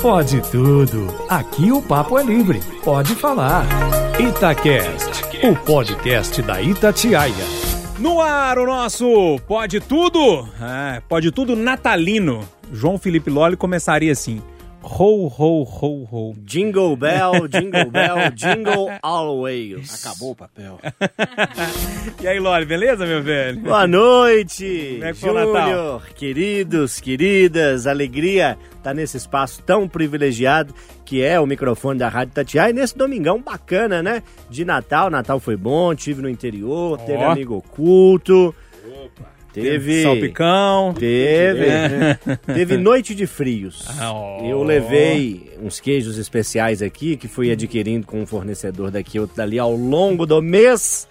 Pode tudo. Aqui o papo é livre. Pode falar. Itacast, o podcast da Itatiaia. No ar o nosso Pode Tudo. É, pode Tudo natalino. João Felipe Lolli começaria assim. Ho, ho, ho, ho. Jingle bell, jingle bell, jingle always. Acabou o papel. E aí, Lolli, beleza, meu velho? Boa noite, Como é que foi o Natal? Júnior, queridos, queridas, alegria estar nesse espaço tão privilegiado que é o microfone da Rádio Tatiá e nesse domingão bacana, né? De Natal, Natal foi bom, tive no interior, teve Ó. amigo oculto, teve... Salpicão. Teve, teve noite de frios. Ó. Eu levei uns queijos especiais aqui que fui adquirindo com um fornecedor daqui outro dali ao longo do mês.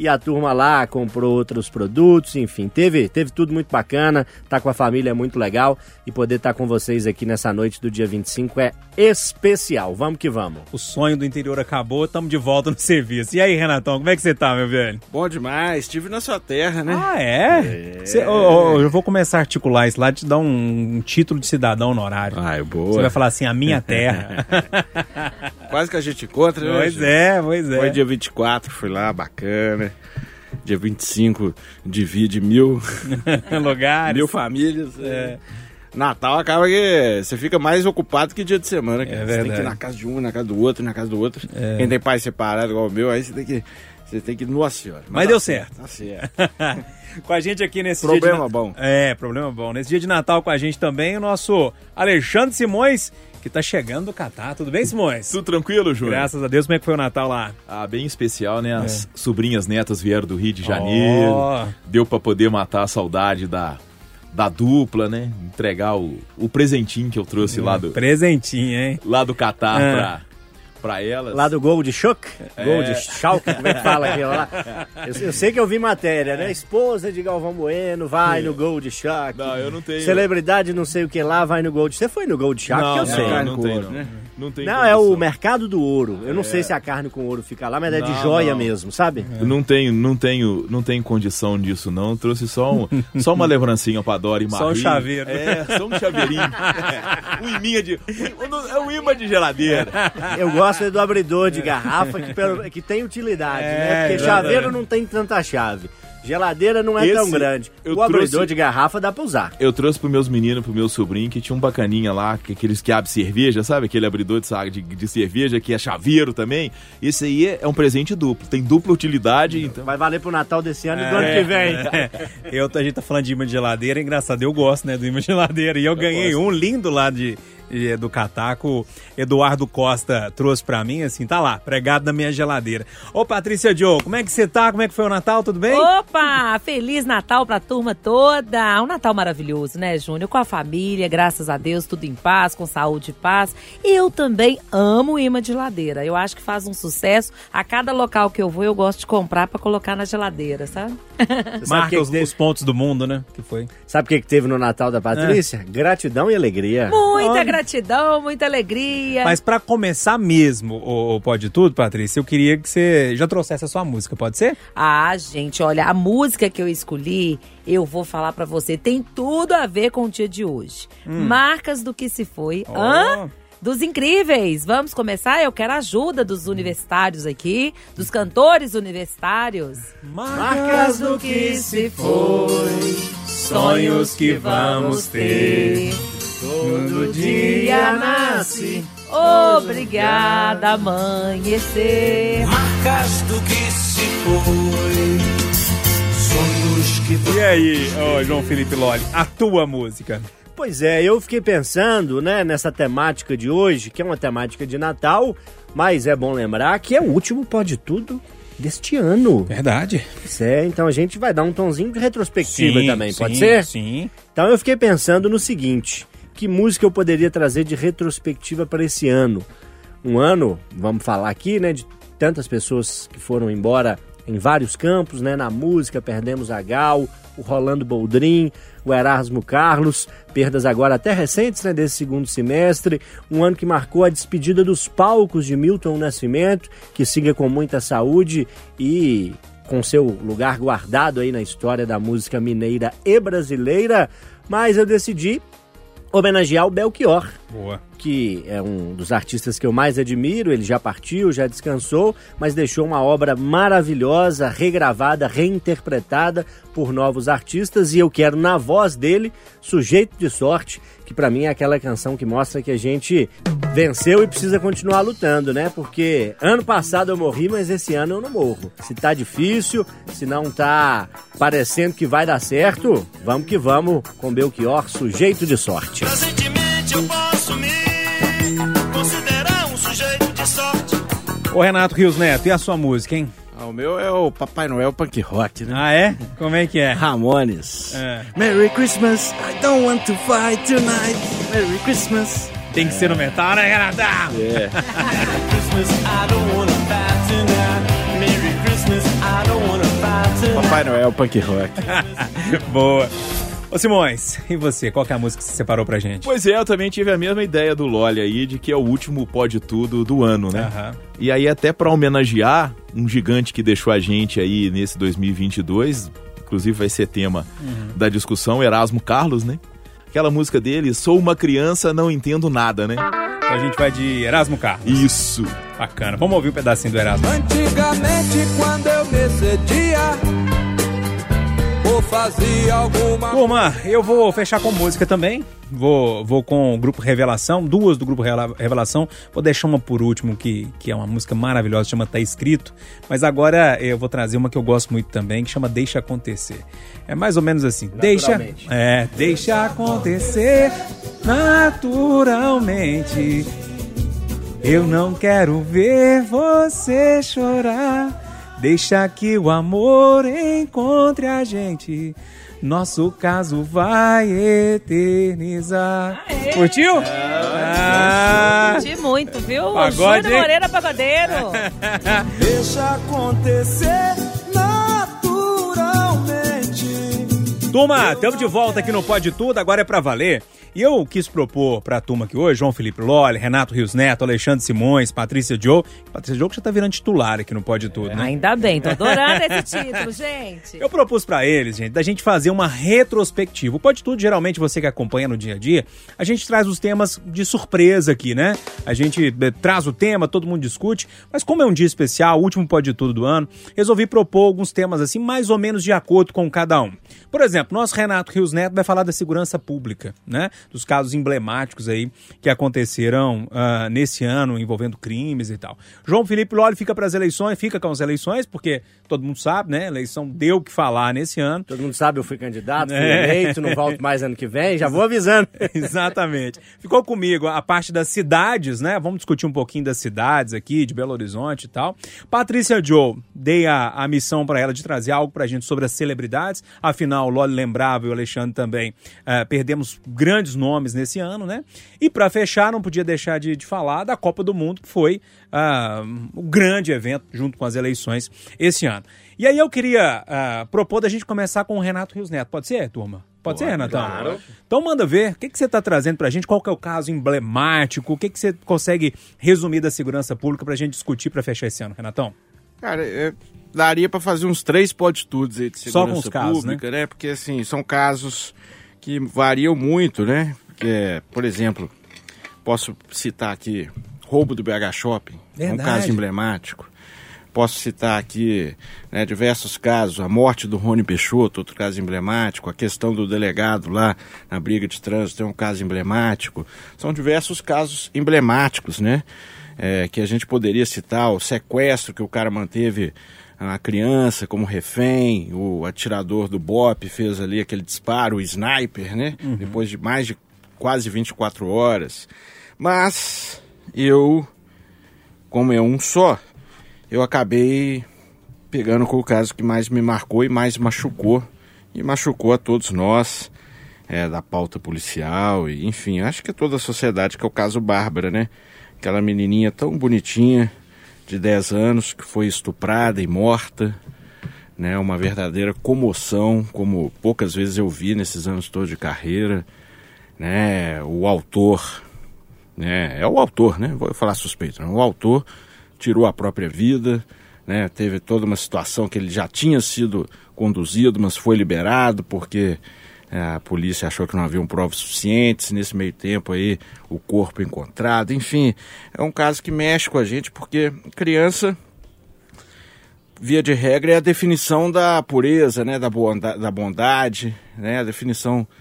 E a turma lá comprou outros produtos, enfim, teve, teve tudo muito bacana, tá com a família é muito legal e poder estar com vocês aqui nessa noite do dia 25 é especial. Vamos que vamos. O sonho do interior acabou, estamos de volta no serviço. E aí, Renatão, como é que você tá, meu velho? Bom demais, estive na sua terra, né? Ah, é? Cê- ô, ô, eu vou começar a articular isso lá, te dar um, um título de cidadão honorário. Ah, é Você boa. vai falar assim, a minha terra. Quase que a gente encontra, né? pois é, pois é. Foi dia 24, fui lá, bacana. Dia 25, divide mil, Lugares. mil famílias. É. Natal acaba que você fica mais ocupado que dia de semana. cara. É você tem que ir na casa de um, na casa do outro, na casa do outro. Quem tem pai separado igual o meu, aí você tem que. Você tem que. Nossa senhora. Mas tá deu certo. Tá certo. com a gente aqui nesse Problema dia de... bom. É, problema bom. Nesse dia de Natal com a gente também o nosso Alexandre Simões, que tá chegando do Catar. Tudo bem, Simões? Tudo tranquilo, Júnior? Graças a Deus, como é que foi o Natal lá? Ah, bem especial, né? As sobrinhas netas vieram do Rio de Janeiro. Ó. Deu pra poder matar a saudade da, da dupla, né? Entregar o, o presentinho que eu trouxe lá do, Presentinho, hein? lá do Catar É. pra, pra elas. Lá do Gold Shock? Gold Shock, como é que fala aquilo lá? Eu, eu sei que eu vi matéria, né? Esposa de Galvão Bueno vai no Gold Shock. Não, eu não tenho. Celebridade não sei o que lá vai no Gold. Você foi no Gold Shock? Não, que eu não, sei. não, não tem, não. né? Não tem Não, é o mercado do ouro. Eu não sei se a carne com ouro fica lá, mas é de Não, joia não. mesmo, sabe? Eu Não tenho, não tenho, não tenho condição disso não. Trouxe só, um, só uma lembrancinha pra Dora e Marie. Só um chaveiro. É, só um chaveirinho. É, um iminha de, um, é um imã de geladeira. Eu gosto é do abridor de garrafa que, que tem utilidade, É, né? Porque verdade. chaveiro não tem tanta chave. Geladeira não é Esse tão grande. eu O abridor trouxe- de garrafa dá pra usar. Eu trouxe pros meus meninos, pro meu sobrinho, que tinha um bacaninha lá, que aqueles que abre cerveja, sabe? Aquele abridor de, de, de cerveja que é chaveiro também. Esse aí é, é um presente duplo, tem dupla utilidade, então. Vai valer pro Natal desse ano e do É. ano que vem. Eu, a gente tá falando de imã de geladeira, é engraçado, eu gosto, né, do imã de geladeira. E eu, ganhei um lindo lá de, de- do Cataco, Eduardo Costa trouxe pra mim, assim, tá lá, pregado na minha geladeira. Ô, Patrícia Joe, como é que você tá? Como é que foi o Natal? Tudo bem? Opa! Feliz Natal pra turma toda! Um Natal maravilhoso, né, Júnior? Com a família, graças a Deus, tudo em paz, com saúde e paz. E eu também amo imã de geladeira. Eu acho que faz um sucesso. A cada local que eu vou, eu gosto de comprar pra colocar na geladeira, sabe? Marca que, os, que teve, os pontos do mundo, né? Que foi. sabe o que, que teve no Natal da Patrícia? Gratidão e alegria. Muita Olha. Gratidão, muita alegria. Mas pra começar mesmo, o, Pode Tudo, Patrícia, eu queria que você já trouxesse a sua música, pode ser? Ah, gente, olha, a música que eu escolhi, eu vou falar pra você, tem tudo a ver com o dia de hoje. Marcas do que se foi. Ó. Hã? Dos incríveis. Vamos começar? Eu quero a ajuda dos universitários aqui, dos cantores universitários. Marcas do que se foi, sonhos que vamos ter. Todo dia nasce. Obrigada, amanhecer. Marcas do que se foi, sonhos que E aí, ô João Felipe Lolli, a tua música? Pois é, eu fiquei pensando, né, nessa temática de hoje, que é uma temática de Natal, mas é bom lembrar que é o último Pode Tudo deste ano. Verdade. Pois é, então a gente vai dar um tonzinho de retrospectiva também, pode sim, ser? Sim. Então eu fiquei pensando no seguinte: que música eu poderia trazer de retrospectiva para esse ano? Um ano, vamos falar aqui, né, de tantas pessoas que foram embora em vários campos, né, na música, perdemos a Gal, o Rolando Boldrin, o Erasmo Carlos, perdas agora até recentes, né, desse segundo semestre, um ano que marcou a despedida dos palcos de Milton Nascimento, que siga com muita saúde e com seu lugar guardado aí na história da música mineira e brasileira, mas eu decidi homenagear o Belchior, Boa. que é um dos artistas que eu mais admiro. Ele já partiu, já descansou, mas deixou uma obra maravilhosa, regravada, reinterpretada por novos artistas. E eu quero, na voz dele, Sujeito de Sorte, que pra mim é aquela canção que mostra que a gente venceu e precisa continuar lutando, né? Porque ano passado eu morri, mas esse ano eu não morro. Se tá difícil, se não tá parecendo que vai dar certo, vamos que vamos com Belchior, Sujeito de Sorte. Presentemente eu posso Ô Renato Rios Neto, e a sua música, hein? Ah, o meu é o Papai Noel Punk Rock, né? Ah, é? Como é que é? Ramones. É. Merry Christmas, I don't want to fight tonight. Merry Christmas. Tem que ser no metal, né, Renato? É. Christmas, I don't fight tonight. Merry Christmas, I don't fight tonight. Papai Noel Punk Rock. Boa. Ô Simões, e você? Qual que é a música que você separou pra gente? Pois é, eu também tive a mesma ideia do Loli aí, de que é o último Pode Tudo do ano, né? Aham. E aí, até pra homenagear um gigante que deixou a gente aí nesse 2022, inclusive vai ser tema da discussão, Erasmo Carlos, né? Aquela música dele, Sou uma criança, não entendo nada, né? Então a gente vai de Erasmo Carlos. Isso. Bacana. Vamos ouvir um pedacinho do Erasmo. Antigamente, quando eu me cedia, ou fazia alguma Turma, eu vou fechar com música também. Vou, vou com o grupo Revelação, duas do grupo Revelação. Vou deixar uma por último, que, que é uma música maravilhosa, chama Tá Escrito. Mas agora eu vou trazer uma que eu gosto muito também, que chama Deixa Acontecer. É mais ou menos assim. Deixa. É, deixa acontecer naturalmente. Eu não quero ver você chorar. Deixa que o amor encontre a gente. Nosso caso vai eternizar. Curtiu? Ah, Curti muito, viu? Pagode, hein? Moreira Pagodeiro. Deixa acontecer Turma, estamos de volta aqui no Pode Tudo, agora é pra valer. E eu quis propor pra turma aqui hoje, João Felipe Lolli, Renato Rios Neto, Alexandre Simões, Patrícia Joe. Patrícia Joe que já tá virando titular aqui no Pode Tudo, né? Ainda bem, tô adorando esse título, gente. Eu propus pra eles, gente, da gente fazer uma retrospectiva. O Pode Tudo, geralmente, você que acompanha no dia a dia, a gente traz os temas de surpresa aqui, né? A gente eh, traz o tema, todo mundo discute, mas como é um dia especial, o último Pode Tudo do ano, resolvi propor alguns temas assim, mais ou menos de acordo com cada um. Por exemplo, nosso Renato Rios Neto vai falar da segurança pública, né? Dos casos emblemáticos aí que aconteceram ah, nesse ano envolvendo crimes e tal. João Felipe Lolli fica para as eleições, fica com as eleições, porque todo mundo sabe, né? A eleição deu o que falar nesse ano. Todo mundo sabe, eu fui candidato, fui É. eleito, não volto mais ano que vem, já vou avisando. Exatamente. Ficou comigo a parte das cidades, né? Vamos discutir um pouquinho das cidades aqui, de Belo Horizonte e tal. Patrícia Joe, dei a, a missão para ela de trazer algo pra gente sobre as celebridades. Afinal, o Loli lembrava e o Alexandre também eh, perdemos grandes nomes nesse ano, né? E pra fechar, não podia deixar de, de falar da Copa do Mundo, que foi ah, o grande evento junto com as eleições esse ano. E aí eu queria ah, propor da gente começar com o Renato Rios Neto. Pode ser, turma? Pode, ser, Renatão? claro. Então manda ver, o que, que você está trazendo pra gente? Qual que é o caso emblemático? O que, que você consegue resumir da segurança pública pra gente discutir pra fechar esse ano, Renatão? Cara, é, daria pra fazer uns três podtudos aí de Só segurança com os casos, pública, né? Porque, assim, são casos que variam muito, né? É, por exemplo, posso citar aqui roubo do BH Shopping, é um caso emblemático. Posso citar aqui né, diversos casos, a morte do Rony Peixoto, outro caso emblemático, a questão do delegado lá na briga de trânsito é um caso emblemático. São diversos casos emblemáticos, né? É, que a gente poderia citar, o sequestro que o cara manteve a criança como refém, o atirador do BOP fez ali aquele disparo, o sniper, né? Depois de mais de quase 24 horas. Mas eu, como é um só, eu acabei pegando com o caso que mais me marcou e mais machucou. E machucou a todos nós, é, da pauta policial, e enfim, acho que toda a sociedade, que é o caso Bárbara, né? Aquela menininha tão bonitinha, de 10 anos, que foi estuprada e morta, né? Uma verdadeira comoção, como poucas vezes eu vi nesses anos todos de carreira, né? O autor, né? É o autor, né? Vou falar suspeito? O autor tirou a própria vida, né? Teve toda uma situação que ele já tinha sido conduzido, mas foi liberado porque A polícia achou que não haviam provas suficientes. Nesse meio tempo aí, o corpo encontrado. Enfim, é um caso que mexe com a gente porque criança via de regra, é a definição da pureza, né, da, bonda, da bondade, né, a definição é,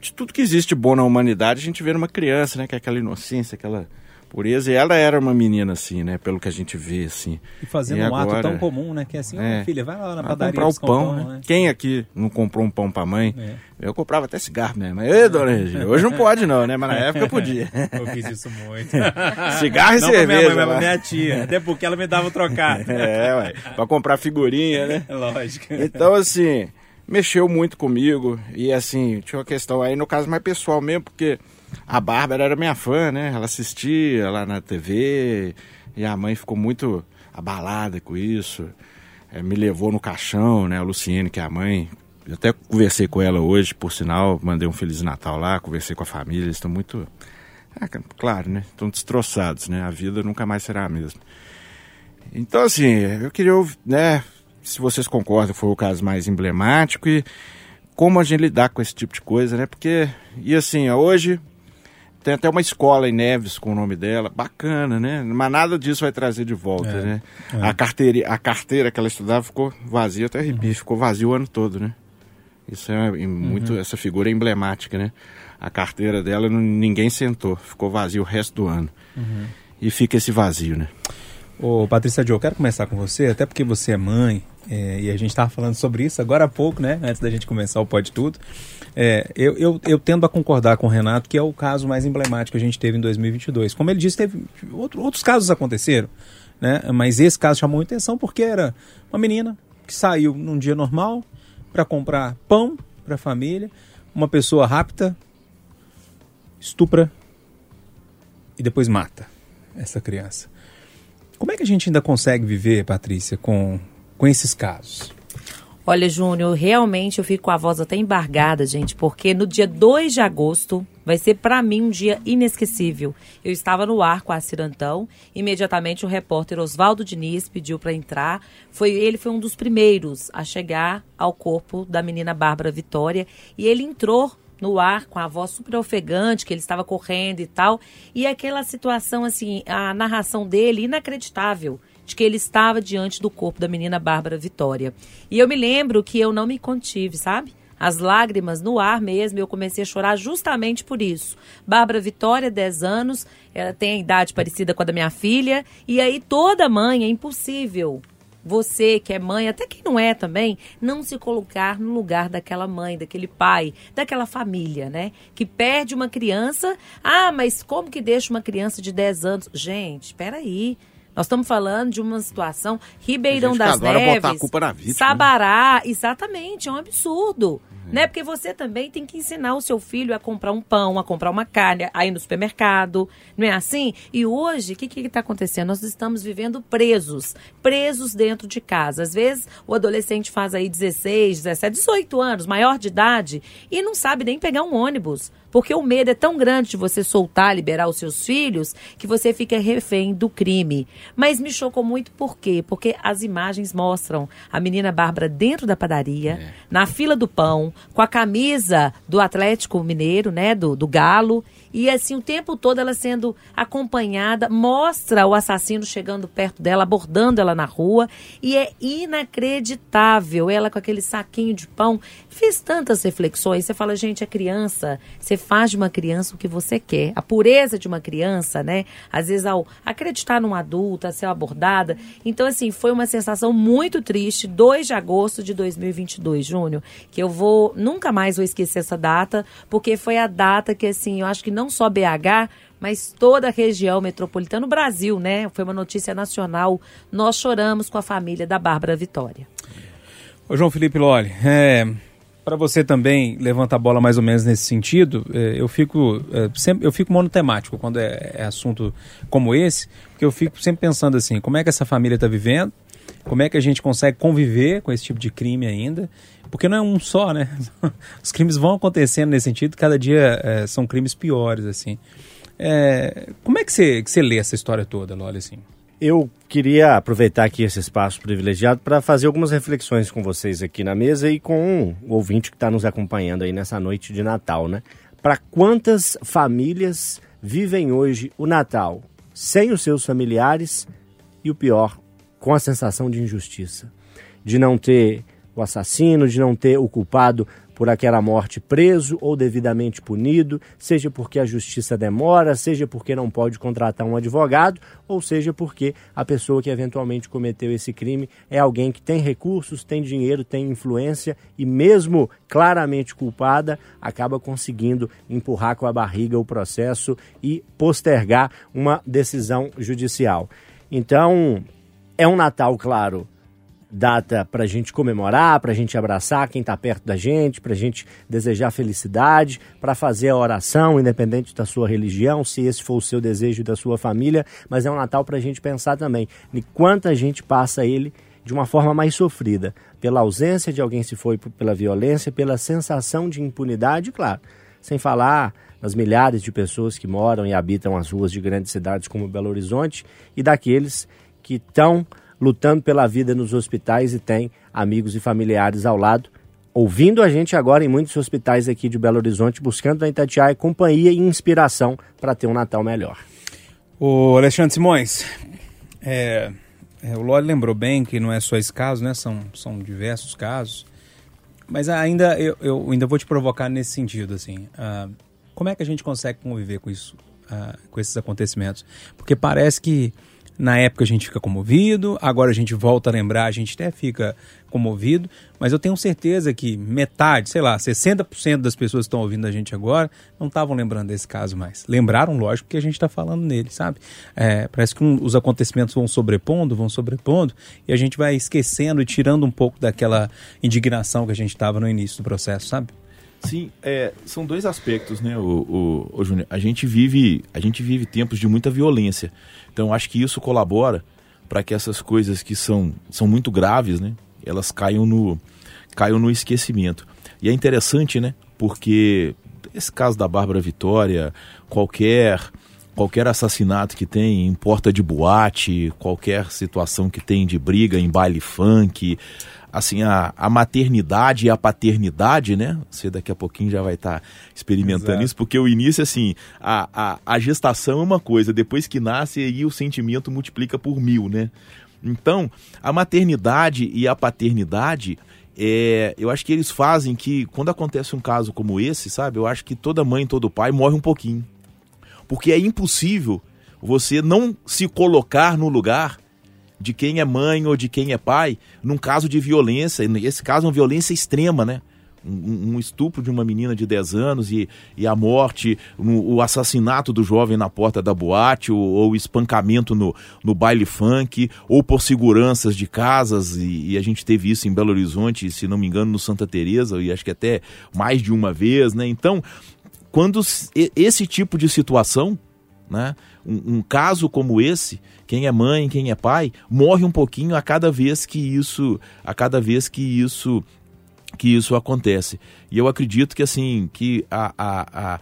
de tudo que existe bom na humanidade, a gente vê numa criança, né, que é aquela inocência, aquela pureza, e ela era uma menina assim, né, pelo que a gente vê, assim. E fazendo E um ato agora- tão comum, né? Que é assim, É. filha, vai lá na Vai padaria comprar o buscar pão, um né? Quem aqui não comprou um pão pra mãe? É. Eu comprava até cigarro mesmo. Ê, dona Regina, hoje não pode não, né, mas na época podia. Eu fiz isso muito. Cigarro e Não pra minha cerveja. mãe, mas minha tia. Até porque ela me dava trocado. É, ué, pra comprar figurinha, né? É lógico. Então, assim, mexeu muito comigo. E, assim, tinha uma questão aí, no caso mais pessoal mesmo, porque a Bárbara era minha fã, né? Ela assistia lá na TV e a mãe ficou muito abalada com isso. É, me levou no caixão, né? A Luciene, que é a mãe. Eu até conversei com ela hoje, por sinal, mandei um Feliz Natal lá, conversei com a família, eles estão muito. Ah, claro, né? Estão destroçados, né? A vida nunca mais será a mesma. Então, assim, eu queria, ouvir, né, se vocês concordam, foi o caso mais emblemático e como a gente lidar com esse tipo de coisa, né? Porque, e assim, hoje tem até uma escola em Neves com o nome dela, bacana, né? Mas nada disso vai trazer de volta, É, né? é. A, carteira, a carteira que ela estudava ficou vazia, até arrepio, ficou vazio o ano todo, né? Isso é muito, essa figura é emblemática, né? A carteira dela, ninguém sentou, ficou vazio o resto do ano. E fica esse vazio, né? Ô, Patrícia Joe, eu quero começar com você, até porque você é mãe, é, e a gente estava falando sobre isso agora há pouco, né? Antes da gente começar o Pode Tudo. É, eu, eu, eu tendo a concordar com o Renato que é o caso mais emblemático que a gente teve em 2022. Como ele disse, teve outro- outros casos aconteceram, né? Mas esse caso chamou atenção porque era uma menina que saiu num dia normal para comprar pão para a família, uma pessoa rápida, estupra e depois mata essa criança. Como é que a gente ainda consegue viver, Patrícia, com, com esses casos? Olha, Júnior, realmente eu fico com a voz até embargada, gente, porque no dia 2 de agosto vai ser para mim um dia inesquecível. Eu estava no ar com a Cirantão, imediatamente o repórter Oswaldo Diniz pediu para entrar. Foi ele foi um dos primeiros a chegar ao corpo da menina Bárbara Vitória e ele entrou no ar com a voz super ofegante, que ele estava correndo e tal. E aquela situação, assim, a narração dele inacreditável de que ele estava diante do corpo da menina Bárbara Vitória. E eu me lembro que eu não me contive, sabe? As lágrimas no ar mesmo, eu comecei a chorar justamente por isso. Bárbara Vitória, 10 anos, ela tem a idade parecida com a da minha filha, e aí toda mãe é impossível você que é mãe, até quem não é também, não se colocar no lugar daquela mãe, daquele pai, daquela família, né? Que perde uma criança. Ah, mas como que deixa uma criança de 10 anos? Gente, espera aí. Nós estamos falando de uma situação Ribeirão das Neves, botar a culpa na vítima, né? Sabará, exatamente, é um absurdo. Né? Porque você também tem que ensinar o seu filho a comprar um pão, a comprar uma carne, a ir no supermercado, não é assim? E hoje, o que está acontecendo? Nós estamos vivendo presos, presos dentro de casa. Às vezes, o adolescente faz aí 16, 17, 18 anos, maior de idade, e não sabe nem pegar um ônibus. Porque o medo é tão grande de você soltar, liberar os seus filhos, que você fica refém do crime. Mas me chocou muito por quê? Porque as imagens mostram a menina Bárbara dentro da padaria, na fila do pão, com a camisa do Atlético Mineiro, né, do, do Galo, e assim, o tempo todo ela sendo acompanhada, mostra o assassino chegando perto dela, abordando ela na rua, e é inacreditável ela com aquele saquinho de pão. Fiz tantas reflexões, você fala, gente, é criança, você faz de uma criança o que você quer. A pureza de uma criança, né? Às vezes ao acreditar num adulto, a ser abordada. Então, assim, foi uma sensação muito triste, 2 de agosto de 2022, Júnior, que eu vou, nunca mais vou esquecer essa data, porque foi a data que, assim, eu acho que não só BH, mas toda a região metropolitana, o Brasil, né? Foi uma notícia nacional. Nós choramos com a família da Bárbara Vitória. Ô, João Felipe Loli, é, para você também levanta a bola mais ou menos nesse sentido, é, eu fico é, sempre eu fico monotemático quando é, é assunto como esse, porque eu fico sempre pensando assim, como é que essa família está vivendo, como é que a gente consegue conviver com esse tipo de crime ainda, porque não é um só, né? Os crimes vão acontecendo nesse sentido, cada dia é, são crimes piores, assim. É, como é que você, que você lê essa história toda, Loli, assim? Eu queria aproveitar aqui esse espaço privilegiado para fazer algumas reflexões com vocês aqui na mesa e com o ouvinte que está nos acompanhando aí nessa noite de Natal, né? Para quantas famílias vivem hoje o Natal sem os seus familiares e o pior, com a sensação de injustiça, de não ter o assassino, de não ter o culpado por aquela morte preso ou devidamente punido, seja porque a justiça demora, seja porque não pode contratar um advogado, ou seja porque a pessoa que eventualmente cometeu esse crime é alguém que tem recursos, tem dinheiro, tem influência e, mesmo claramente culpada, acaba conseguindo empurrar com a barriga o processo e postergar uma decisão judicial. Então, é um Natal, claro, data para a gente comemorar, para a gente abraçar quem está perto da gente, para a gente desejar felicidade, para fazer a oração, independente da sua religião, se esse for o seu desejo da sua família, mas é um Natal para a gente pensar também em quanta gente passa ele de uma forma mais sofrida, pela ausência de alguém se foi pela violência, pela sensação de impunidade, claro, sem falar nas milhares de pessoas que moram e habitam as ruas de grandes cidades como Belo Horizonte e daqueles que estão lutando pela vida nos hospitais e tem amigos e familiares ao lado, ouvindo a gente agora em muitos hospitais aqui de Belo Horizonte, buscando na Itatiaia companhia e inspiração para ter um Natal melhor. O Alexandre Simões, é, é, o Lore lembrou bem que não é só esse caso, né? São, são diversos casos. Mas ainda eu, eu ainda vou te provocar nesse sentido, assim. ah, como é que a gente consegue conviver com isso, ah, com esses acontecimentos? Porque parece que na época a gente fica comovido, agora a gente volta a lembrar, a gente até fica comovido, mas eu tenho certeza que metade, sei lá, 60% das pessoas que estão ouvindo a gente agora não estavam lembrando desse caso mais. Lembraram, lógico, que a gente está falando nele, sabe? É, parece que um- os acontecimentos vão sobrepondo, vão sobrepondo, e a gente vai esquecendo e tirando um pouco daquela indignação que a gente estava no início do processo, sabe? Sim, é, são dois aspectos, né, o, o, o Júnior. A gente vive, a gente vive tempos de muita violência. Então acho que isso colabora para que essas coisas que são, são muito graves, né, elas caiam no caiam no esquecimento. E é interessante, né, porque esse caso da Bárbara Vitória, qualquer qualquer assassinato que tem em porta de boate, qualquer situação que tem de briga em baile funk, assim, a, a maternidade e a paternidade, né? Você daqui a pouquinho já vai estar experimentando Exato. isso, porque o início, assim, a, a, a gestação é uma coisa, depois que nasce, aí o sentimento multiplica por mil, né? Então, a maternidade e a paternidade, é, eu acho que eles fazem que, quando acontece um caso como esse, sabe? Eu acho que toda mãe, todo pai morre um pouquinho. Porque é impossível você não se colocar no lugar de quem é mãe ou de quem é pai num caso de violência. E Esse caso uma violência extrema, né? Um, um estupro de uma menina de 10 anos e, e a morte, um- o assassinato do jovem na porta da boate, ou, ou espancamento no, no baile funk, ou por seguranças de casas, e, e a gente teve isso em Belo Horizonte, se não me engano, no Santa Teresa e acho que até mais de uma vez, né? Então, quando esse tipo de situação, né, um, um caso como esse, quem é mãe, quem é pai, morre um pouquinho a cada vez que isso, a cada vez que isso que isso acontece. E eu acredito que assim, que a, a, a,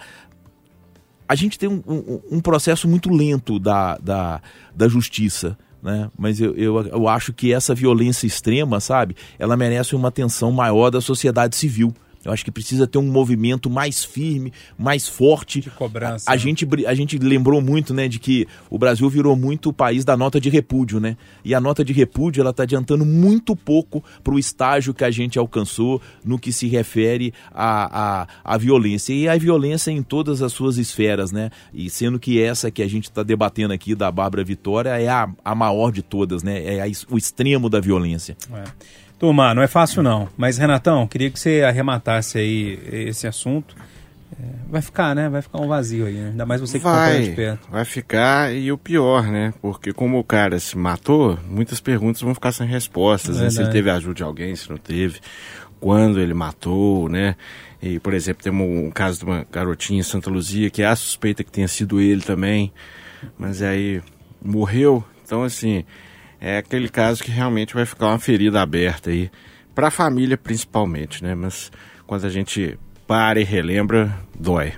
a gente tem um, um, um processo muito lento da, da, da justiça. Né? Mas eu, eu, eu acho que essa violência extrema, sabe, ela merece uma atenção maior da sociedade civil. Eu acho que precisa ter um movimento mais firme, mais forte. De cobrança, A, a né? gente, a gente lembrou muito, né, de que o Brasil virou muito o país da nota de repúdio, né? E a nota de repúdio, ela está adiantando muito pouco para o estágio que a gente alcançou no que se refere à, à, à violência. E a violência em todas as suas esferas, né? E sendo que essa que a gente está debatendo aqui, da Bárbara Vitória, é a, a maior de todas, né? É a o extremo da violência. É. Turma, não é fácil não. Mas, Renatão, queria que você arrematasse aí esse assunto. É, vai ficar, né? Vai ficar um vazio aí, né? Ainda mais você que de Vai, perto. vai ficar, e o pior, né? Porque como o cara se matou, muitas perguntas vão ficar sem respostas, né? Se ele teve ajuda de alguém, se não teve, quando ele matou, né? E, por exemplo, tem um, um caso de uma garotinha em Santa Luzia que há suspeita que tenha sido ele também, mas aí morreu. Então, assim, é aquele caso que realmente vai ficar uma ferida aberta aí, pra família principalmente, né? Mas quando a gente para e relembra, dói.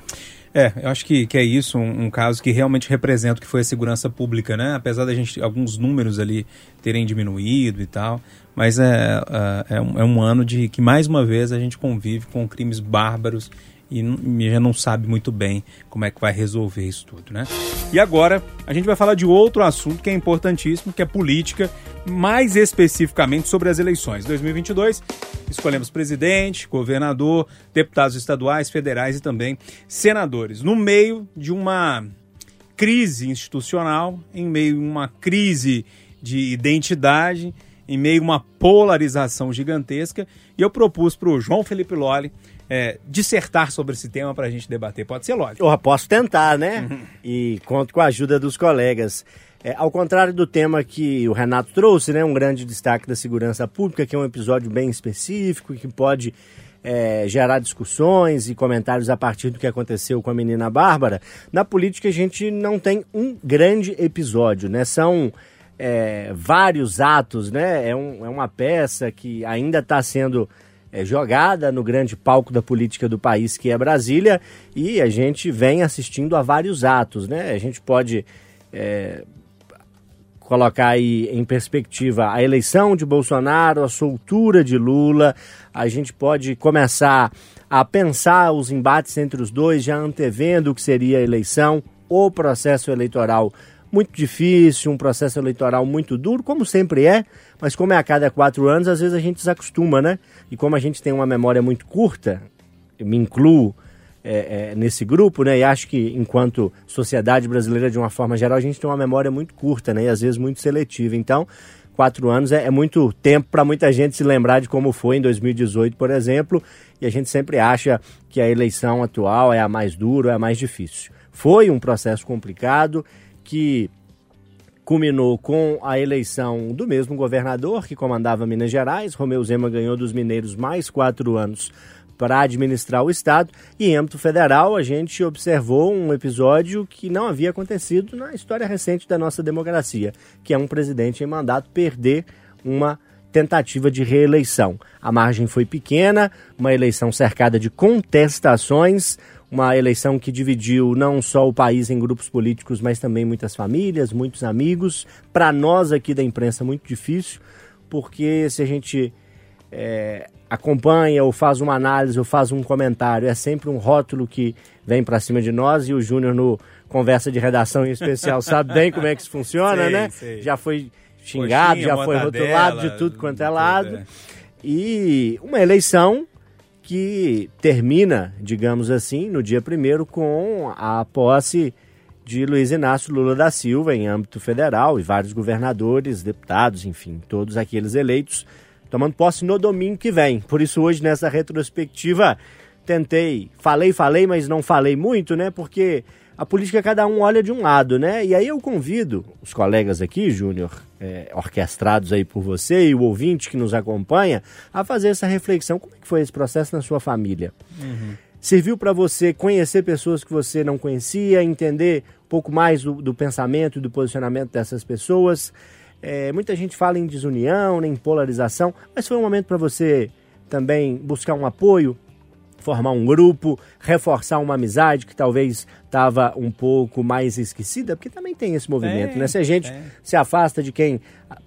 É, eu acho que, que é isso, um, um caso que realmente representa o que foi a segurança pública, né? Apesar da gente, alguns números ali terem diminuído e tal, mas é, é, é um, é um ano de que, mais uma vez, a gente convive com crimes bárbaros e já não sabe muito bem como é que vai resolver isso tudo, né? E agora a gente vai falar de outro assunto que é importantíssimo, que é política, mais especificamente sobre as eleições. 2022, escolhemos presidente, governador, deputados estaduais, federais e também senadores. No meio de uma crise institucional, em meio a uma crise de identidade, em meio a uma polarização gigantesca, e eu propus para o João Felipe Lolli é, dissertar sobre esse tema para a gente debater. Pode ser, Lolli? Eu posso tentar, né? E conto com a ajuda dos colegas. É, ao contrário do tema que o Renato trouxe, né? Um grande destaque da segurança pública, que é um episódio bem específico que pode é, gerar discussões e comentários a partir do que aconteceu com a menina Bárbara. Na política a gente não tem um grande episódio, né? São é, vários atos, né? É, um- é uma peça que ainda está sendo é, jogada no grande palco da política do país, que é Brasília, e a gente vem assistindo a vários atos, né? A gente pode é, colocar aí em perspectiva a eleição de Bolsonaro, a soltura de Lula, a gente pode começar a pensar os embates entre os dois, já antevendo o que seria a eleição, o processo eleitoral muito difícil, um processo eleitoral muito duro, como sempre é, mas como é a cada quatro anos, às vezes a gente desacostuma, né? E como a gente tem uma memória muito curta, eu me incluo é, é, nesse grupo, né? E acho que enquanto sociedade brasileira, de uma forma geral, a gente tem uma memória muito curta, né? E às vezes muito seletiva. Então, quatro anos é, é muito tempo para muita gente se lembrar de como foi em 2018, por exemplo. E a gente sempre acha que a eleição atual é a mais dura, é a mais difícil. Foi um processo complicado que culminou com a eleição do mesmo governador que comandava Minas Gerais. Romeu Zema ganhou dos mineiros mais quatro anos para administrar o Estado. E em âmbito federal, a gente observou um episódio que não havia acontecido na história recente da nossa democracia, que é um presidente em mandato perder uma tentativa de reeleição. A margem foi pequena, uma eleição cercada de contestações, uma eleição que dividiu não só o país em grupos políticos, mas também muitas famílias, muitos amigos. Para nós aqui da imprensa, muito difícil, porque se a gente é, acompanha ou faz uma análise ou faz um comentário, é sempre um rótulo que vem para cima de nós e o Júnior no conversa de redação em especial sabe bem como é que isso funciona, Sei, né? sei. Já foi xingado, Coxinha, já foi rotulado de tudo quanto é lado. é. E uma eleição que termina, digamos assim, no dia primeiro com a posse de Luiz Inácio Lula da Silva em âmbito federal e vários governadores, deputados, enfim, todos aqueles eleitos tomando posse no domingo que vem. Por isso hoje nessa retrospectiva tentei, falei, falei, mas não falei muito, né? Porque a política cada um olha de um lado, né? E aí eu convido os colegas aqui, Júnior, é, orquestrados aí por você e o ouvinte que nos acompanha, a fazer essa reflexão. Como é que foi esse processo na sua família? Serviu para você conhecer pessoas que você não conhecia, entender um pouco mais do, do pensamento e do posicionamento dessas pessoas? É, muita gente fala em desunião, em polarização, mas foi um momento para você também buscar um apoio, formar um grupo, reforçar uma amizade que talvez estava um pouco mais esquecida, porque também tem esse movimento, né? Se a gente se afasta de quem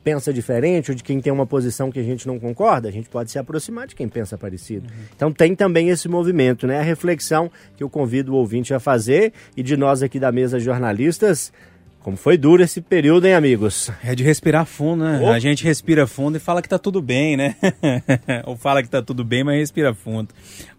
pensa diferente ou de quem tem uma posição que a gente não concorda, a gente pode se aproximar de quem pensa parecido. Então tem também esse movimento, né? A reflexão que eu convido o ouvinte a fazer e de nós aqui da mesa jornalistas, como foi duro esse período, hein, amigos? É de respirar fundo, né? Opa. A gente respira fundo e fala que tá tudo bem, né? Ou fala que tá tudo bem, mas respira fundo.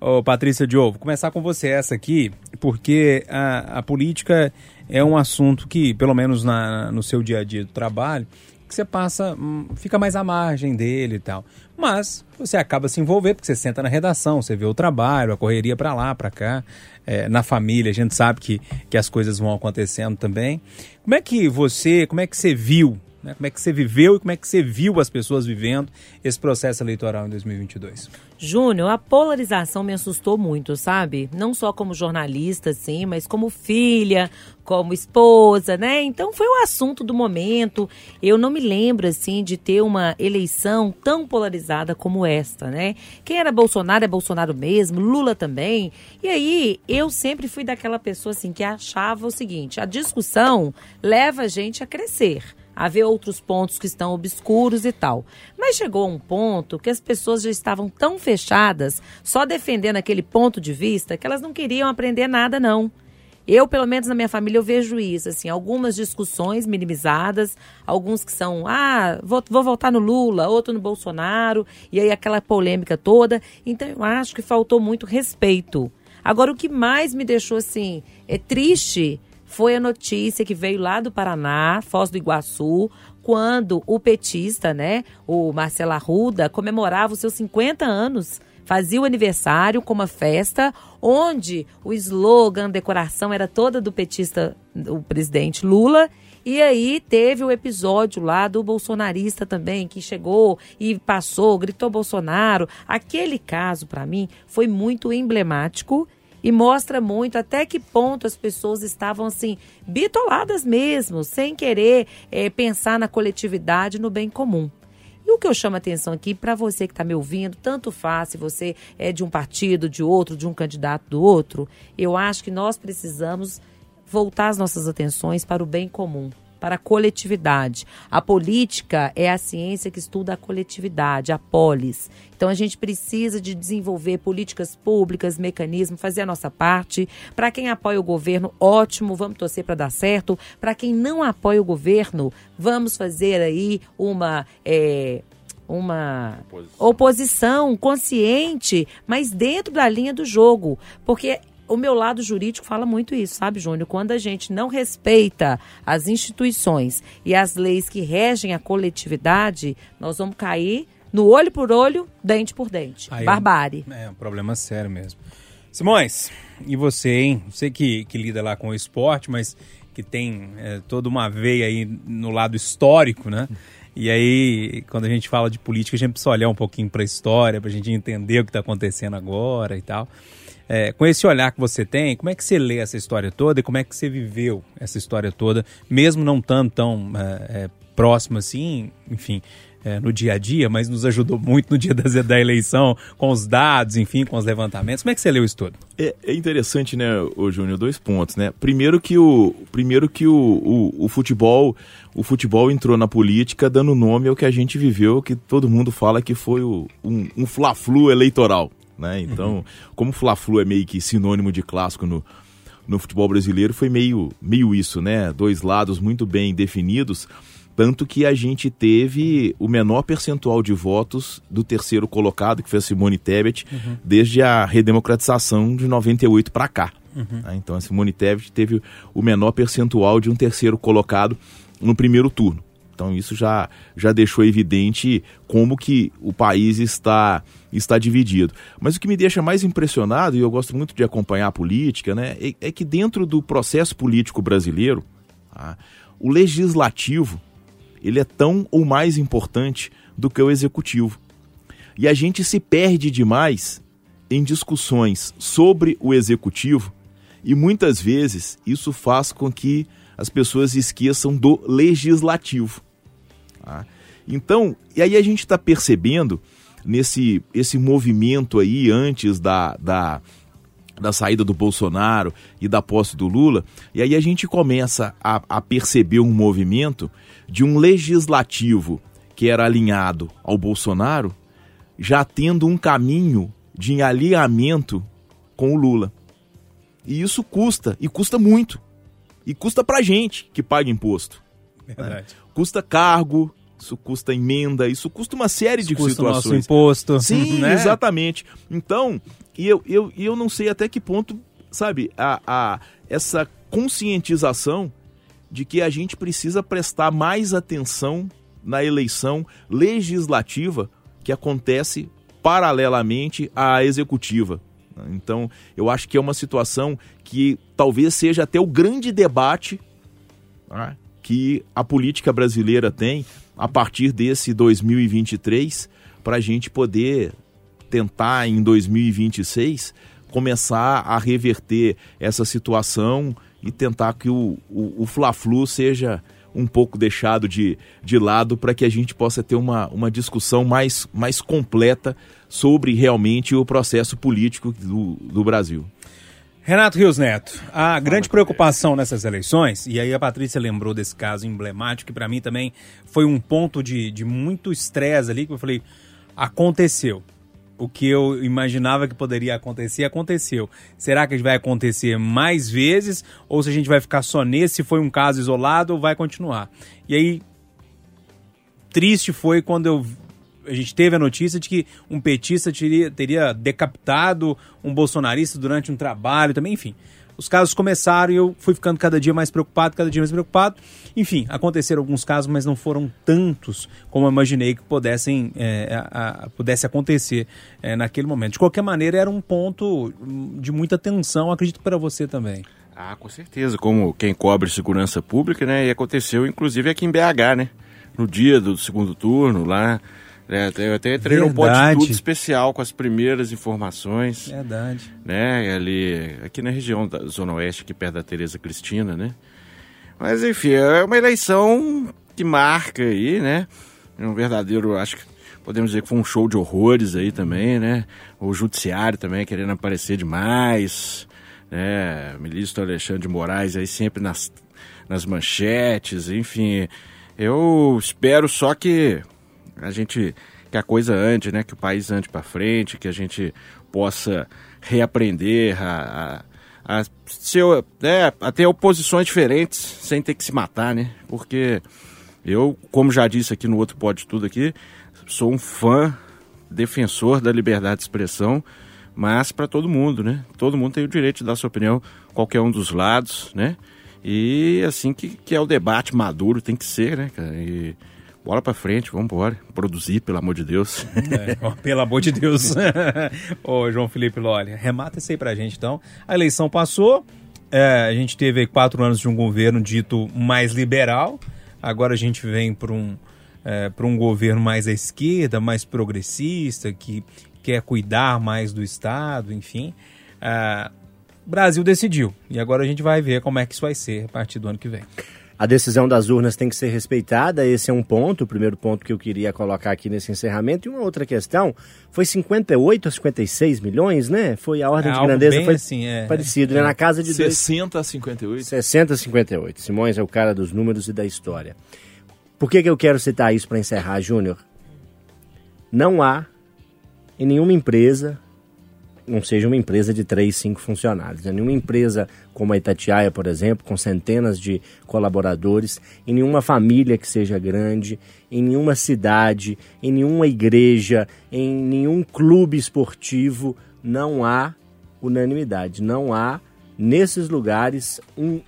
Ô, Patrícia Diogo, vou começar com você essa aqui, porque a, a política é um assunto que, pelo menos na, no seu dia a dia do trabalho, você passa, hum, fica mais à margem dele e tal. Mas você acaba se envolvendo, porque você senta na redação, você vê o trabalho, a correria pra lá, pra cá. É, na família, a gente sabe que, que as coisas vão acontecendo também. Como é que você, como é que você viu Né? Como é que você viveu e como é que você viu as pessoas vivendo esse processo eleitoral em 2022? Júnior, a polarização me assustou muito, sabe? Não só como jornalista, assim, mas como filha, como esposa, né? Então foi o assunto do momento. Eu não me lembro, assim, de ter uma eleição tão polarizada como esta, né? Quem era Bolsonaro é Bolsonaro mesmo, Lula também. E aí, eu sempre fui daquela pessoa, assim, que achava o seguinte: a discussão leva a gente a crescer a ver outros pontos que estão obscuros e tal. Mas chegou um ponto que as pessoas já estavam tão fechadas, só defendendo aquele ponto de vista, que elas não queriam aprender nada, não. Eu, pelo menos na minha família, eu vejo isso, assim, algumas discussões minimizadas, alguns que são, ah, vou, vou votar no Lula, outro no Bolsonaro, e aí aquela polêmica toda. Então, eu acho que faltou muito respeito. Agora, o que mais me deixou, assim, é triste foi a notícia que veio lá do Paraná, Foz do Iguaçu, quando o petista, né, o Marcelo Arruda, comemorava os seus 50 anos. Fazia o aniversário com uma festa onde o slogan, a decoração era toda do petista, o presidente Lula. E aí teve o episódio lá do bolsonarista também, que chegou e passou, gritou Bolsonaro. Aquele caso, para mim, foi muito emblemático e mostra muito até que ponto as pessoas estavam assim bitoladas mesmo, sem querer eh, pensar na coletividade, no bem comum. E o que eu chamo a atenção aqui para você que está me ouvindo, tanto faz se você é de um partido, de outro, de um candidato do outro, eu acho que nós precisamos voltar as nossas atenções para o bem comum, para a coletividade. A política é a ciência que estuda a coletividade, a polis. Então a gente precisa de desenvolver políticas públicas, mecanismos, fazer a nossa parte. Para quem apoia o governo, ótimo, vamos torcer para dar certo. Para quem não apoia o governo, vamos fazer aí uma é, uma Oposição. oposição consciente, mas dentro da linha do jogo, porque o meu lado jurídico fala muito isso, sabe, Júnior? Quando a gente não respeita as instituições e as leis que regem a coletividade, nós vamos cair no olho por olho, dente por dente. Aí é um- Barbárie. É um problema sério mesmo. Simões, e você, hein? Você que, que lida lá com o esporte, mas que tem é, toda uma veia aí no lado histórico, né? E aí, quando a gente fala de política, a gente precisa olhar um pouquinho para a história, para a gente entender o que está acontecendo agora e tal. É, com esse olhar que você tem, como é que você lê essa história toda e como é que você viveu essa história toda, mesmo não tão, tão é, é, próximo assim, enfim, é, no dia a dia, mas nos ajudou muito no dia da, da eleição, com os dados, enfim, com os levantamentos. Como é que você leu isso tudo? É, é interessante, né, o Júnior, dois pontos, né? Primeiro que o primeiro que o, o, o futebol o futebol entrou na política dando nome ao que a gente viveu, que todo mundo fala que foi o, um, um fla-flu eleitoral, né? Então, como o fla-flu é meio que sinônimo de clássico no, no futebol brasileiro, foi meio, meio isso, né? Dois lados muito bem definidos, tanto que a gente teve o menor percentual de votos do terceiro colocado, que foi a Simone Tebet, desde a redemocratização de 98 para cá. né? Então a Simone Tebet teve o menor percentual de um terceiro colocado no primeiro turno. Então isso já, já deixou evidente como que o país está, está dividido. Mas o que me deixa mais impressionado, e eu gosto muito de acompanhar a política, né, é, é que dentro do processo político brasileiro, tá, o legislativo ele é tão ou mais importante do que o executivo. E a gente se perde demais em discussões sobre o executivo e muitas vezes isso faz com que as pessoas esqueçam do legislativo. Tá? Então, e aí a gente está percebendo nesse esse movimento aí antes da, da, da saída do Bolsonaro e da posse do Lula, e aí a gente começa a, a perceber um movimento de um legislativo que era alinhado ao Bolsonaro, já tendo um caminho de alinhamento com o Lula. E isso custa, e custa muito. E custa pra gente que paga imposto. Verdade. Custa cargo, isso custa emenda, isso custa uma série de Custa o nosso situações. imposto. Sim, né? exatamente. Então, e eu, eu, eu não sei até que ponto, sabe, a, a, essa conscientização de que a gente precisa prestar mais atenção na eleição legislativa que acontece paralelamente à executiva. Então, eu acho que é uma situação que talvez seja até o grande debate tá, que a política brasileira tem a partir desse 2023 para a gente poder tentar em 2026 começar a reverter essa situação e tentar que o, o, o Fla-Flu seja um pouco deixado de, de lado para que a gente possa ter uma, uma discussão mais, mais completa sobre realmente o processo político do, do Brasil. Renato Rios Neto, a grande preocupação nessas eleições, e aí a Patrícia lembrou desse caso emblemático, que para mim também foi um ponto de, de muito estresse ali, que eu falei, aconteceu. O que eu imaginava que poderia acontecer, aconteceu. Será que vai acontecer mais vezes? Ou se a gente vai ficar só nesse, se foi um caso isolado, ou vai continuar? E aí, triste foi quando eu a gente teve a notícia de que um petista teria, teria decapitado um bolsonarista durante um trabalho também, enfim. Os casos começaram e eu fui ficando cada dia mais preocupado, cada dia mais preocupado. Enfim, aconteceram alguns casos, mas não foram tantos como eu imaginei que pudessem, é, a, a, pudesse acontecer é, naquele momento. De qualquer maneira, era um ponto de muita tensão, acredito para você também. Ah, com certeza, como quem cobre segurança pública, né? E aconteceu inclusive aqui em BH, né? No dia do segundo turno, lá. Né, Eu até entrei num pode Verdade. tudo especial com as primeiras informações. Verdade. né? Ali, aqui na região da Zona Oeste, aqui perto da Tereza Cristina, né? Mas enfim, é uma eleição que marca aí, né? É um verdadeiro, acho que podemos dizer que foi um show de horrores aí também, né? O judiciário também querendo aparecer demais, né? O ministro Alexandre de Moraes aí sempre nas, nas manchetes, enfim. Eu espero só que a gente que a coisa ande, né? Que o país ande para frente, que a gente possa reaprender a, a, a, ser, né, a ter oposições diferentes sem ter que se matar, né? Porque eu, como já disse aqui no outro Pode Tudo aqui, sou um fã, defensor da liberdade de expressão, mas para todo mundo, né? Todo mundo tem o direito de dar sua opinião, qualquer um dos lados, né? E assim que, que é o debate maduro, tem que ser, né, cara? E bola pra frente, vamos embora. Produzir, pelo amor de Deus. É, ó, pelo amor de Deus. Ô, João Felipe Lolli, remata isso aí pra gente, então. A eleição passou, é, a gente teve aí quatro anos de um governo dito mais liberal, agora a gente vem para um, é, pra um governo mais à esquerda, mais progressista, que quer cuidar mais do Estado, enfim. É, Brasil decidiu, e agora a gente vai ver como é que isso vai ser a partir do ano que vem. A decisão das urnas tem que ser respeitada, esse é um ponto, o primeiro ponto que eu queria colocar aqui nesse encerramento. E uma outra questão, foi 58 a 56 milhões, né? Foi a ordem É de grandeza, foi assim, é. parecido, né? Na casa de dois, 60 a 58. 60 a 58. Simões é o cara dos números e da história. Por que, que eu quero citar isso para encerrar, Júnior? Não há em nenhuma empresa, não seja uma empresa de três, cinco funcionários, né? nenhuma empresa como a Itatiaia, por exemplo, com centenas de colaboradores, em nenhuma família que seja grande, em nenhuma cidade, em nenhuma igreja, em nenhum clube esportivo, não há unanimidade, não há nesses lugares um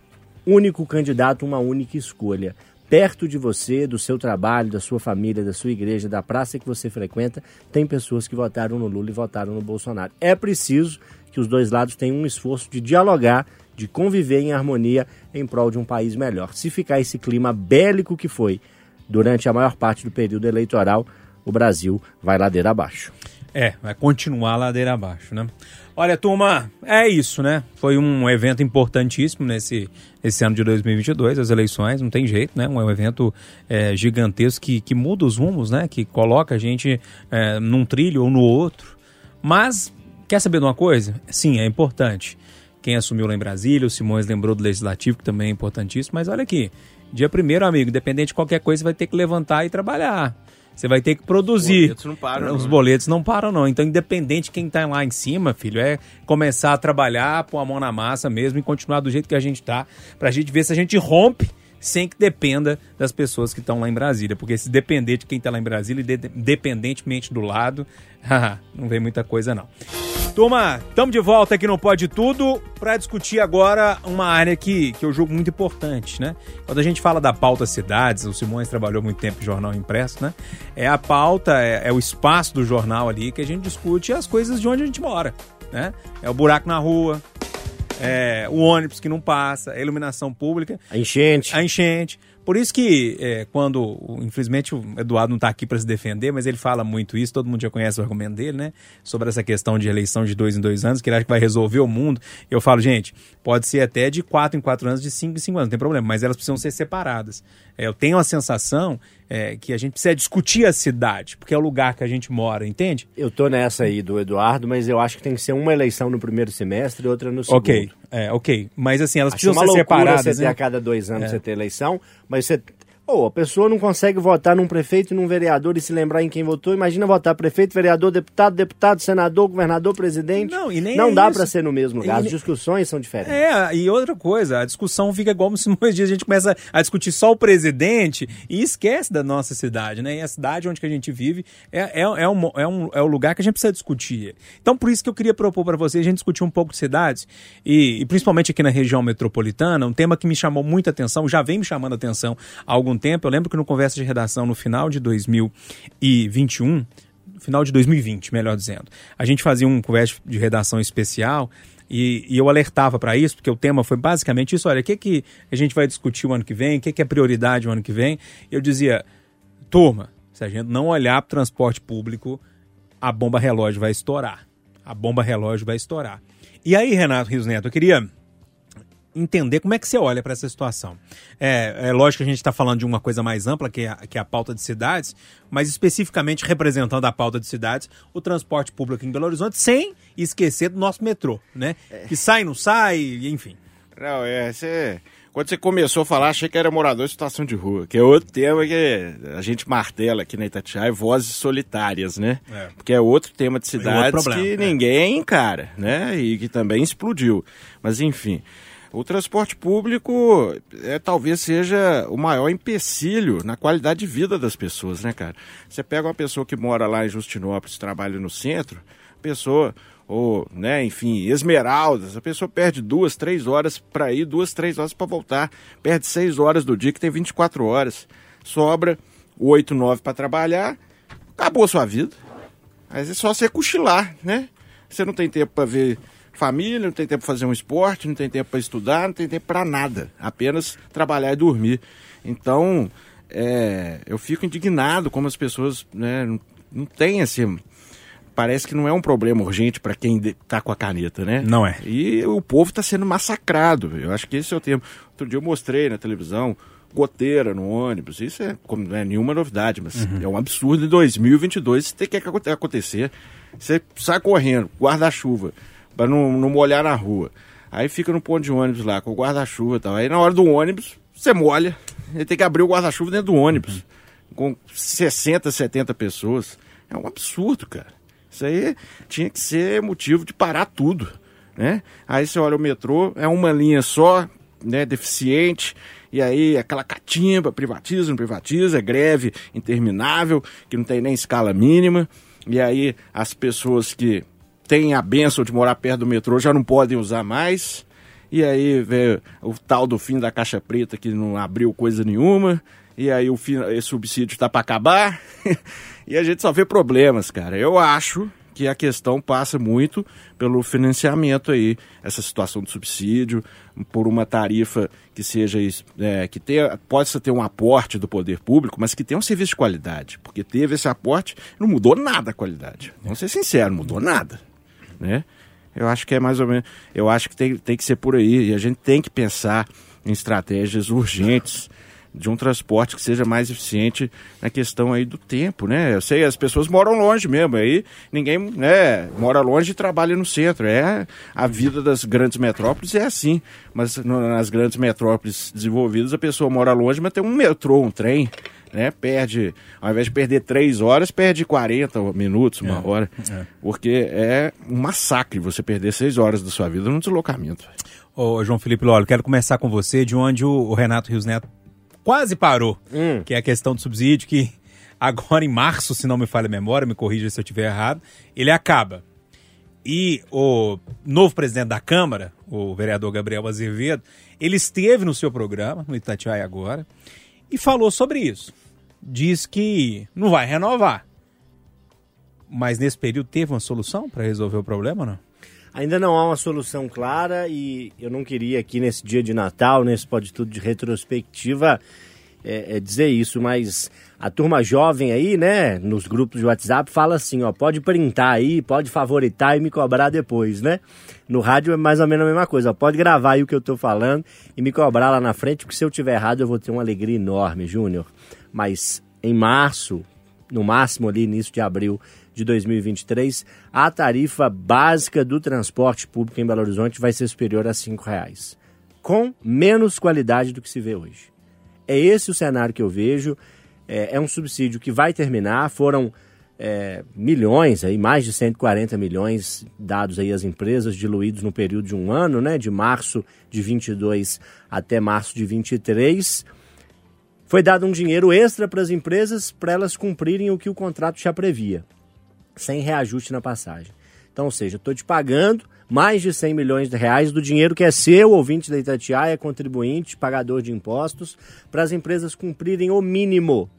único candidato, uma única escolha. Perto de você, do seu trabalho, da sua família, da sua igreja, da praça que você frequenta, tem pessoas que votaram no Lula e votaram no Bolsonaro. É preciso que os dois lados tenham um esforço de dialogar, de conviver em harmonia em prol de um país melhor. Se ficar esse clima bélico que foi durante a maior parte do período eleitoral, o Brasil vai ladeira abaixo. É, vai continuar ladeira abaixo, né? Olha, turma, é isso, né? Foi um evento importantíssimo nesse, nesse ano de 2022, as eleições, não tem jeito, né? Um evento é, gigantesco que, que muda os rumos, né? Que coloca a gente é, num trilho ou no outro. Mas, quer saber de uma coisa? Sim, é importante. Quem assumiu lá em Brasília, o Simões lembrou do Legislativo, que também é importantíssimo, mas olha aqui, dia primeiro, amigo, independente de qualquer coisa, vai ter que levantar e trabalhar. Você vai ter que produzir. boletos não param, Os não. boletos não param, não. Então, independente de quem tá lá em cima, filho, é começar a trabalhar, pôr a mão na massa mesmo e continuar do jeito que a gente tá, pra gente ver se a gente rompe sem que dependa das pessoas que estão lá em Brasília. Porque se depender de quem tá lá em Brasília, e de- independentemente do lado, não vem muita coisa, não. Turma, estamos de volta aqui no Pode Tudo para discutir agora uma área que, que eu julgo muito importante, né? Quando a gente fala da pauta cidades, o Simões trabalhou muito tempo em jornal impresso, né? É a pauta, é, é o espaço do jornal ali que a gente discute as coisas de onde a gente mora, né? É o buraco na rua, é o ônibus que não passa, a iluminação pública, A enchente. a enchente. Por isso que, é, quando, infelizmente, o Eduardo não está aqui para se defender, mas ele fala muito isso, todo mundo já conhece o argumento dele, né? Sobre essa questão de eleição de dois em dois anos, que ele acha que vai resolver o mundo. Eu falo, gente, pode ser até de quatro em quatro anos, de cinco em cinco anos, não tem problema, mas elas precisam ser separadas. É, eu tenho a sensação é, que a gente precisa discutir a cidade, porque é o lugar que a gente mora, entende? Eu tô nessa aí do Eduardo, mas eu acho que tem que ser uma eleição no primeiro semestre e outra no segundo. Ok, é, ok. Mas assim, elas Acho precisam ser separadas. você ter né? a cada dois anos você ter eleição, mas você... Ou a pessoa não consegue votar num prefeito e num vereador e se lembrar em quem votou. Imagina votar prefeito, vereador, deputado, deputado, senador, governador, presidente. Não, e nem não é dá para ser no mesmo lugar. As discussões são diferentes. É, e outra coisa, a discussão fica igual se dois dias a gente começa a discutir só o presidente e esquece da nossa cidade, né? E a cidade onde que a gente vive é, é, é, um, é, um, é o lugar que a gente precisa discutir. Então, por isso que eu queria propor para vocês a gente discutir um pouco de cidades e, e principalmente aqui na região metropolitana, um tema que me chamou muita atenção, já vem me chamando a atenção há algum tempo. Eu lembro que no Conversa de Redação, no final de 2021, final de 2020, melhor dizendo. A gente fazia um conversa de redação especial e, e eu alertava para isso, porque o tema foi basicamente isso. Olha, o que, que a gente vai discutir o ano que vem? O que, que é prioridade o ano que vem? Eu dizia, turma, se a gente não olhar para o transporte público, a bomba relógio vai estourar. A bomba relógio vai estourar. E aí, Renato Rios Neto, eu queria entender como é que você olha para essa situação. É, é lógico que a gente está falando de uma coisa mais ampla, que é, a- que é a pauta de cidades, mas especificamente representando a pauta de cidades, o transporte público em Belo Horizonte, sem esquecer do nosso metrô, né? Que sai, não sai, enfim. Não, é, você. Quando você começou a falar, achei que era morador de situação de rua, que é outro tema que a gente martela aqui na Itatiaia, vozes solitárias, né? É. Porque é outro tema de outro cidades problema, que é. ninguém encara, né? E que também explodiu. Mas enfim, o transporte público é, talvez seja o maior empecilho na qualidade de vida das pessoas, né, cara? Você pega uma pessoa que mora lá em Justinópolis, trabalha no centro, pessoa ou, né, enfim, Esmeraldas, a pessoa perde duas, três horas para ir, duas, três horas para voltar, perde seis horas do dia que tem 24 horas, sobra oito, nove para trabalhar, acabou a sua vida. Mas é só você cochilar, né? Você não tem tempo para ver família, não tem tempo para fazer um esporte, não tem tempo para estudar, não tem tempo para nada, apenas trabalhar e dormir. Então, é, eu fico indignado como as pessoas né, não, não têm assim. Parece que não é um problema urgente para quem está com a caneta, né? Não é. E o povo está sendo massacrado. Eu acho que esse é o termo. Outro dia eu mostrei na televisão goteira no ônibus. Isso é, como não é nenhuma novidade, mas é um absurdo em 2022 isso tem que aconte- acontecer. Você sai correndo, guarda-chuva, para não, não molhar na rua. Aí fica no ponto de ônibus lá, com o guarda-chuva e tal. Aí na hora do ônibus, você molha. Ele tem que abrir o guarda-chuva dentro do ônibus. Com 60, 70 pessoas. É um absurdo, cara. Isso aí tinha que ser motivo de parar tudo, né? Aí você olha o metrô, é uma linha só, né, deficiente, e aí aquela catimba, privatiza, não privatiza, greve interminável, que não tem nem escala mínima, e aí as pessoas que têm a benção de morar perto do metrô já não podem usar mais, e aí vê o tal do fim da caixa preta que não abriu coisa nenhuma, e aí o fim, esse subsídio está para acabar, e a gente só vê problemas, cara. Eu acho que a questão passa muito pelo financiamento aí, essa situação do subsídio, por uma tarifa que seja é, que tenha, possa ter um aporte do poder público, mas que tenha um serviço de qualidade, porque teve esse aporte, não mudou nada a qualidade. Vamos ser sinceros, mudou nada, né? Eu acho que é mais ou menos, eu acho que tem, tem que ser por aí e a gente tem que pensar em estratégias urgentes de um transporte que seja mais eficiente na questão aí do tempo, né? Eu sei, as pessoas moram longe mesmo, aí ninguém, né, mora longe e trabalha no centro. É a vida das grandes metrópoles é assim, mas nas grandes metrópoles desenvolvidas a pessoa mora longe, mas tem um metrô, um trem, né? Perde, ao invés de perder três horas, perde 40 minutos, uma hora, porque é um massacre você perder seis horas da sua vida num deslocamento. Ô, João Felipe Lolo, quero começar com você de onde o, Renato Rios Neto quase parou, que é a questão do subsídio, que agora em março, se não me falha a memória, me corrija se eu estiver errado, ele acaba. E o novo presidente da Câmara, o vereador Gabriel Azevedo, ele esteve no seu programa, no Itatiaia agora, e falou sobre isso. Diz que não vai renovar. Mas nesse período teve uma solução para resolver o problema não? Ainda não há uma solução clara e eu não queria aqui nesse dia de Natal, nesse Pode Tudo de retrospectiva, é, é, dizer isso, mas a turma jovem aí, né, nos grupos de WhatsApp, fala assim, ó, pode printar aí, pode favoritar e me cobrar depois, né? No rádio é mais ou menos a mesma coisa, ó, pode gravar aí o que eu tô falando e me cobrar lá na frente, porque se eu tiver errado eu vou ter uma alegria enorme, Júnior. Mas em março, no máximo ali início de abril de 2023, a tarifa básica do transporte público em Belo Horizonte vai ser superior a 5 reais, com menos qualidade do que se vê hoje. É esse o cenário que eu vejo. É, é um subsídio que vai terminar. Foram é, milhões, aí, mais de 140 milhões dados aí às empresas, diluídos no período de um ano, né, de março de 22 até março de 23. Foi dado um dinheiro extra para as empresas para elas cumprirem o que o contrato já previa, sem reajuste na passagem. Então, ou seja, estou te pagando mais de 100 milhões de reais do dinheiro que é seu, ouvinte da Itatiaia, contribuinte, pagador de impostos, para as empresas cumprirem o mínimo.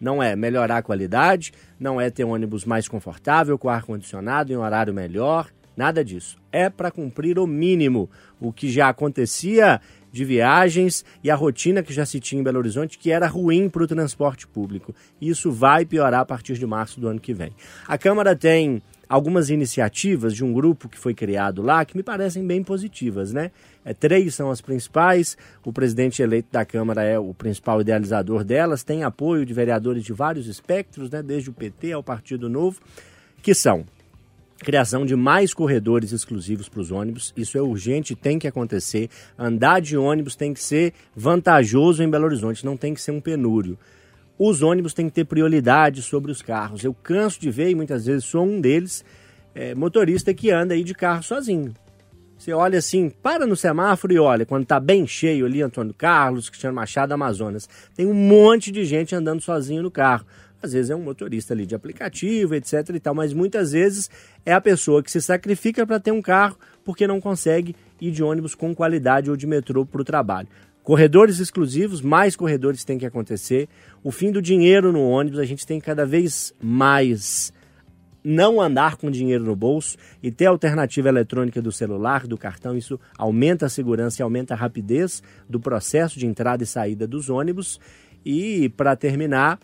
Não é melhorar a qualidade, não é ter um ônibus mais confortável, com ar-condicionado, em horário melhor, nada disso. É para cumprir o mínimo, o que já acontecia de viagens e a rotina que já se tinha em Belo Horizonte, que era ruim para o transporte público. Isso vai piorar a partir de março do ano que vem. A Câmara tem algumas iniciativas de um grupo que foi criado lá que me parecem bem positivas, né? É, três são as principais. O presidente eleito da Câmara é o principal idealizador delas. Tem apoio de vereadores de vários espectros, né? Desde o PT ao Partido Novo, que são criação de mais corredores exclusivos para os ônibus. Isso é urgente, tem que acontecer. Andar de ônibus tem que ser vantajoso em Belo Horizonte, não tem que ser um penúrio. Os ônibus têm que ter prioridade sobre os carros. Eu canso de ver, e muitas vezes sou um deles, é, motorista que anda aí de carro sozinho. Você olha assim, para no semáforo e olha, quando tá bem cheio ali, Antônio Carlos, Cristiano Machado, Amazonas, tem um monte de gente andando sozinho no carro. Às vezes é um motorista ali de aplicativo, etc e tal, mas muitas vezes é a pessoa que se sacrifica para ter um carro porque não consegue ir de ônibus com qualidade ou de metrô para o trabalho. Corredores exclusivos, mais corredores tem que acontecer. O fim do dinheiro no ônibus, a gente tem cada vez mais não andar com dinheiro no bolso e ter a alternativa eletrônica do celular, do cartão, isso aumenta a segurança e aumenta a rapidez do processo de entrada e saída dos ônibus. E para terminar,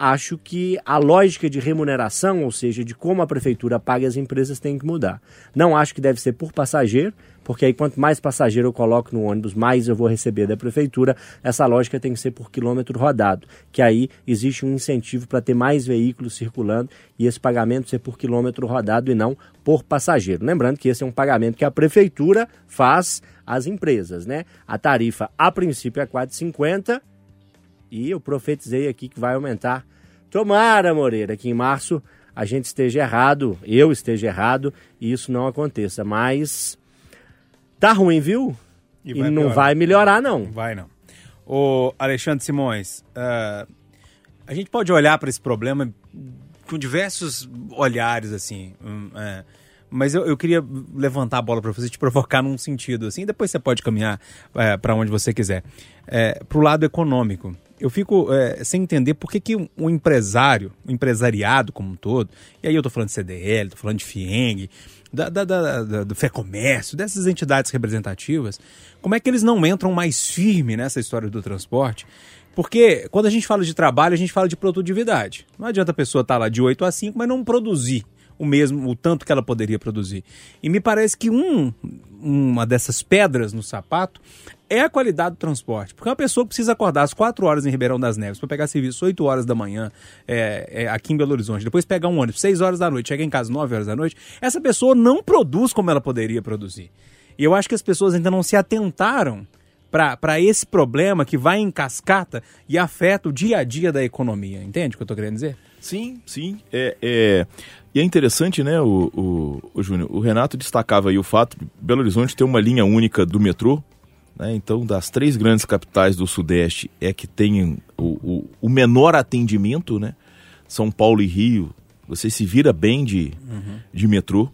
acho que a lógica de remuneração, ou seja, de como a prefeitura paga as empresas, tem que mudar. Não acho que deve ser por passageiro, porque aí quanto mais passageiro eu coloco no ônibus, mais eu vou receber da prefeitura. Essa lógica tem que ser por quilômetro rodado, que aí existe um incentivo para ter mais veículos circulando e esse pagamento ser por quilômetro rodado e não por passageiro. Lembrando que esse é um pagamento que a prefeitura faz às empresas, né? A tarifa a princípio é 4,50 e eu profetizei aqui que vai aumentar. Tomara, Moreira, que em março a gente esteja errado, eu esteja errado e isso não aconteça. Mas tá ruim, viu? E E, não vai melhorar, não. Vai não. Ô, Alexandre Simões, ah, a gente pode olhar para esse problema com diversos olhares, assim. hum, é. mas eu, eu queria levantar a bola para você, te provocar num sentido, assim, depois você pode caminhar para onde você quiser. É, para o lado econômico. Eu fico é, sem entender por que, que um, empresário, um empresariado como um todo, e aí eu tô falando de CDL, tô falando de FIENG, da, da, da, da- do dessas entidades representativas, como é que eles não entram mais firme nessa história do transporte? Porque quando a gente fala de trabalho, a gente fala de produtividade. Não adianta a pessoa estar lá de 8 a 5, mas não produzir o mesmo, o tanto que ela poderia produzir. E me parece que um, uma dessas pedras no sapato é a qualidade do transporte. Porque uma pessoa que precisa acordar às 4 horas em Ribeirão das Neves para pegar serviço 8 horas da manhã é, é, aqui em Belo Horizonte, depois pegar um ônibus 6 horas da noite, chega em casa 9 horas da noite, essa pessoa não produz como ela poderia produzir. E eu acho que as pessoas ainda não se atentaram para esse problema que vai em cascata e afeta o dia a dia da economia. Entende o que eu estou querendo dizer? Sim, sim. É, é- E é interessante, né, o, o, o Júnior? O Renato destacava aí o fato de Belo Horizonte ter uma linha única do metrô. Né? Então, das três grandes capitais do Sudeste, é que tem o, o, o menor atendimento, né? São Paulo e Rio, você se vira bem de, de metrô,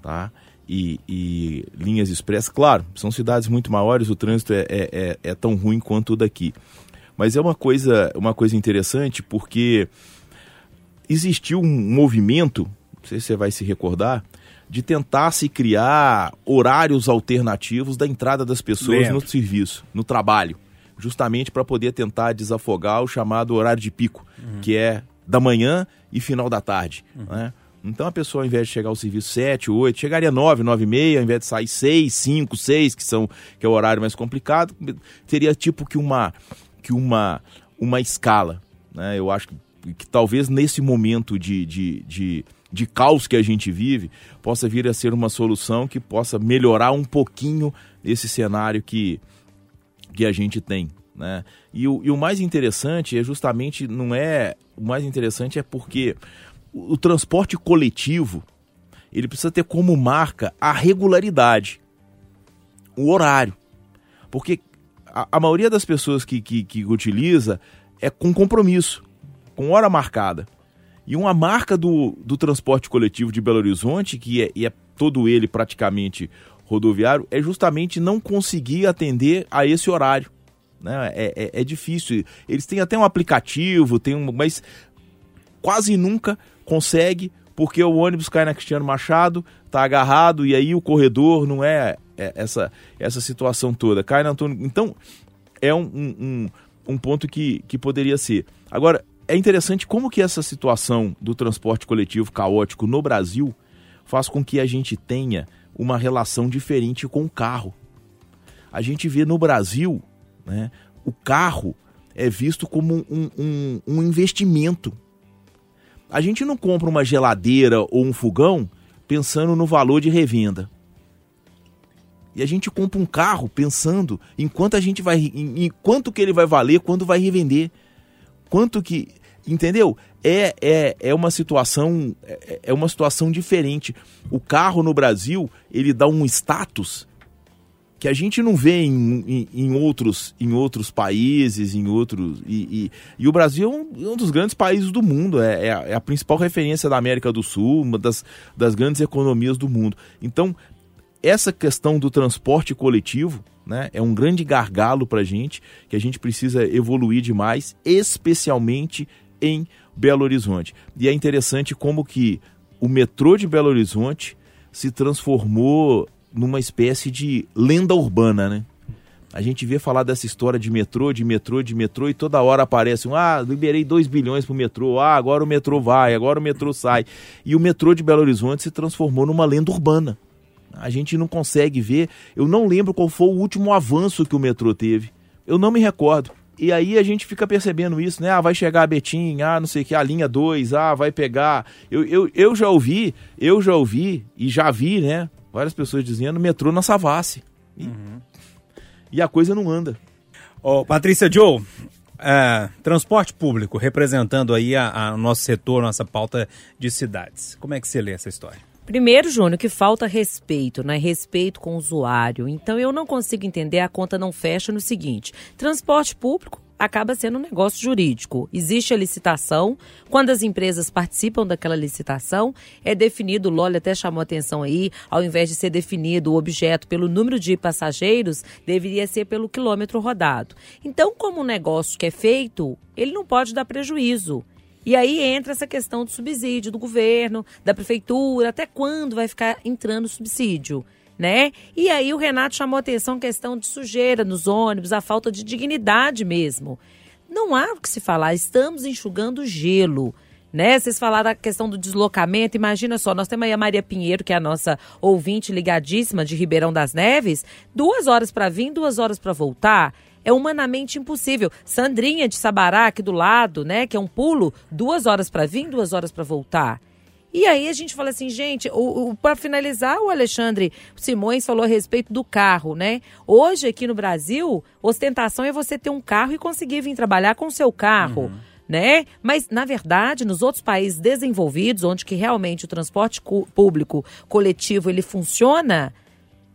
tá? E, e linhas expressas, claro, são cidades muito maiores, o trânsito é, é, é, é tão ruim quanto o daqui. Mas é uma coisa, uma coisa interessante porque existiu um movimento, não sei se você vai se recordar, de tentar se criar horários alternativos da entrada das pessoas no serviço, no trabalho. justamente para poder tentar desafogar o chamado horário de pico, que é da manhã e final da tarde. Né? Então a pessoa, ao invés de chegar ao serviço 7, 8, chegaria 9, 9 e meia, ao invés de sair 6, 5, 6, que, são, que é o horário mais complicado, teria tipo que uma, que uma, uma escala. Né? Eu acho que, que talvez nesse momento de, de, de, de caos que a gente vive, possa vir a ser uma solução que possa melhorar um pouquinho esse cenário que, que a gente tem. Né? E, o, e o mais interessante é justamente, não é. O mais interessante é porque o, o transporte coletivo ele precisa ter como marca a regularidade, o horário. Porque a, a maioria das pessoas que, que, que utiliza é com compromisso, com hora marcada. E uma marca do, do transporte coletivo de Belo Horizonte, que é, é todo ele praticamente rodoviário, é justamente não conseguir atender a esse horário. Né? É, é, é difícil. Eles têm até um aplicativo, tem um, mas quase nunca consegue, porque o ônibus cai na Cristiano Machado, tá agarrado, e aí o corredor não é, é essa, essa situação toda. Cai na Antônio. Então, é um, um, um, um ponto que, que poderia ser. Agora, é interessante como que essa situação do transporte coletivo caótico no Brasil faz com que a gente tenha uma relação diferente com o carro. A gente vê no Brasil, né, o carro é visto como um, um, um investimento. A gente não compra uma geladeira ou um fogão pensando no valor de revenda. E a gente compra um carro pensando em quanto a gente vai, em, em quanto que ele vai valer quando vai revender. Quanto que, entendeu? É, é, é uma situação é, é uma situação diferente. O carro no Brasil ele dá um status que a gente não vê em, em, em outros, em outros países, em outros. E, e, e o Brasil é um, um dos grandes países do mundo, é, é a, é a principal referência da América do Sul, uma das, das grandes economias do mundo. Então, essa questão do transporte coletivo né, é um grande gargalo para a gente, que a gente precisa evoluir demais, especialmente em Belo Horizonte. E é interessante como que o metrô de Belo Horizonte se transformou numa espécie de lenda urbana, né? A gente vê falar dessa história de metrô, de metrô, de metrô, e toda hora aparece um, ah, liberei 2 bilhões pro metrô, ah, agora o metrô vai, agora o metrô sai. E o metrô de Belo Horizonte se transformou numa lenda urbana. A gente não consegue ver, eu não lembro qual foi o último avanço que o metrô teve. Eu não me recordo. E aí a gente fica percebendo isso, né? Ah, vai chegar a Betim, ah, não sei o que, a linha 2, ah, vai pegar. Eu, eu, eu já ouvi, eu já ouvi e já vi, né? Várias pessoas dizendo metrô na Savassi. E, e a coisa não anda. Patrícia Joe, é, transporte público, representando aí a, a nosso setor, nossa pauta de cidades. Como é que você lê essa história? Primeiro, Júnior, que falta respeito, né? Respeito com o usuário. Então, eu não consigo entender, a conta não fecha no seguinte: transporte público acaba sendo um negócio jurídico. Existe a licitação, quando as empresas participam daquela licitação, é definido, o Loli até chamou atenção aí, ao invés de ser definido o objeto pelo número de passageiros, deveria ser pelo quilômetro rodado. Então, como um negócio que é feito, ele não pode dar prejuízo. E aí entra essa questão do subsídio do governo, da prefeitura, até quando vai ficar entrando subsídio, né? E aí o Renato chamou atenção a questão de sujeira nos ônibus, a falta de dignidade mesmo. Não há o que se falar, estamos enxugando gelo. Né? Vocês falaram a questão do deslocamento. Imagina só, nós temos aí a Maria Pinheiro, que é a nossa ouvinte ligadíssima de Ribeirão das Neves, duas horas para vir, duas horas para voltar é humanamente impossível. Sandrinha de Sabará, aqui do lado, né, que é um pulo, duas horas para vir, duas horas para voltar. E aí a gente fala assim, gente, para finalizar, o Alexandre Simões falou a respeito do carro, né? Hoje aqui no Brasil, ostentação é você ter um carro e conseguir vir trabalhar com o seu carro. Né? Mas, na verdade, nos outros países desenvolvidos, onde que realmente o transporte público coletivo ele funciona,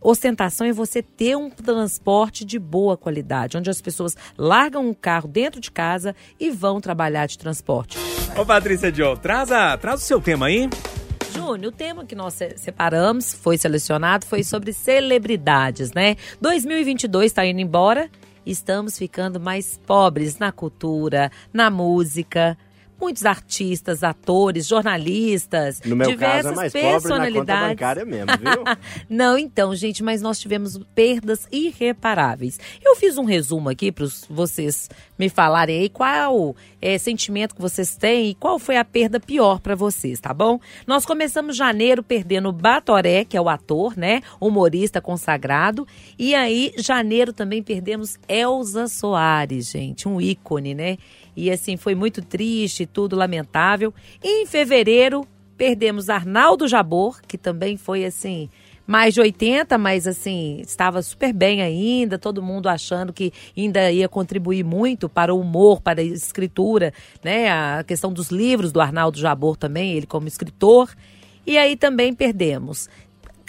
Ostentação é você ter um transporte de boa qualidade, onde as pessoas largam o carro dentro de casa e vão trabalhar de transporte. Ô, Patrícia Joe, traz, a, traz o seu tema aí. Júnior, o tema que nós se- separamos, foi selecionado, foi sobre celebridades, né? 2022 está indo embora, estamos ficando mais pobres na cultura, na música. Muitos artistas, atores, jornalistas, No meu diversas caso é mais pobre na conta personalidades. bancária mesmo, viu? Não, então, gente, mas nós tivemos perdas irreparáveis. Eu fiz um resumo aqui para vocês me falarem aí qual é, sentimento que vocês têm e qual foi a perda pior para vocês, tá bom? Nós começamos janeiro perdendo Batoré, que é o ator, né? Humorista consagrado. E aí, janeiro também perdemos Elza Soares, gente, um ícone, né? E assim, foi muito triste, tudo lamentável. E em fevereiro, perdemos Arnaldo Jabor, que também foi assim, mais de 80, mas assim, estava super bem ainda, todo mundo achando que ainda ia contribuir muito para o humor, para a escritura, né? A questão dos livros do Arnaldo Jabor também, ele como escritor. E aí também perdemos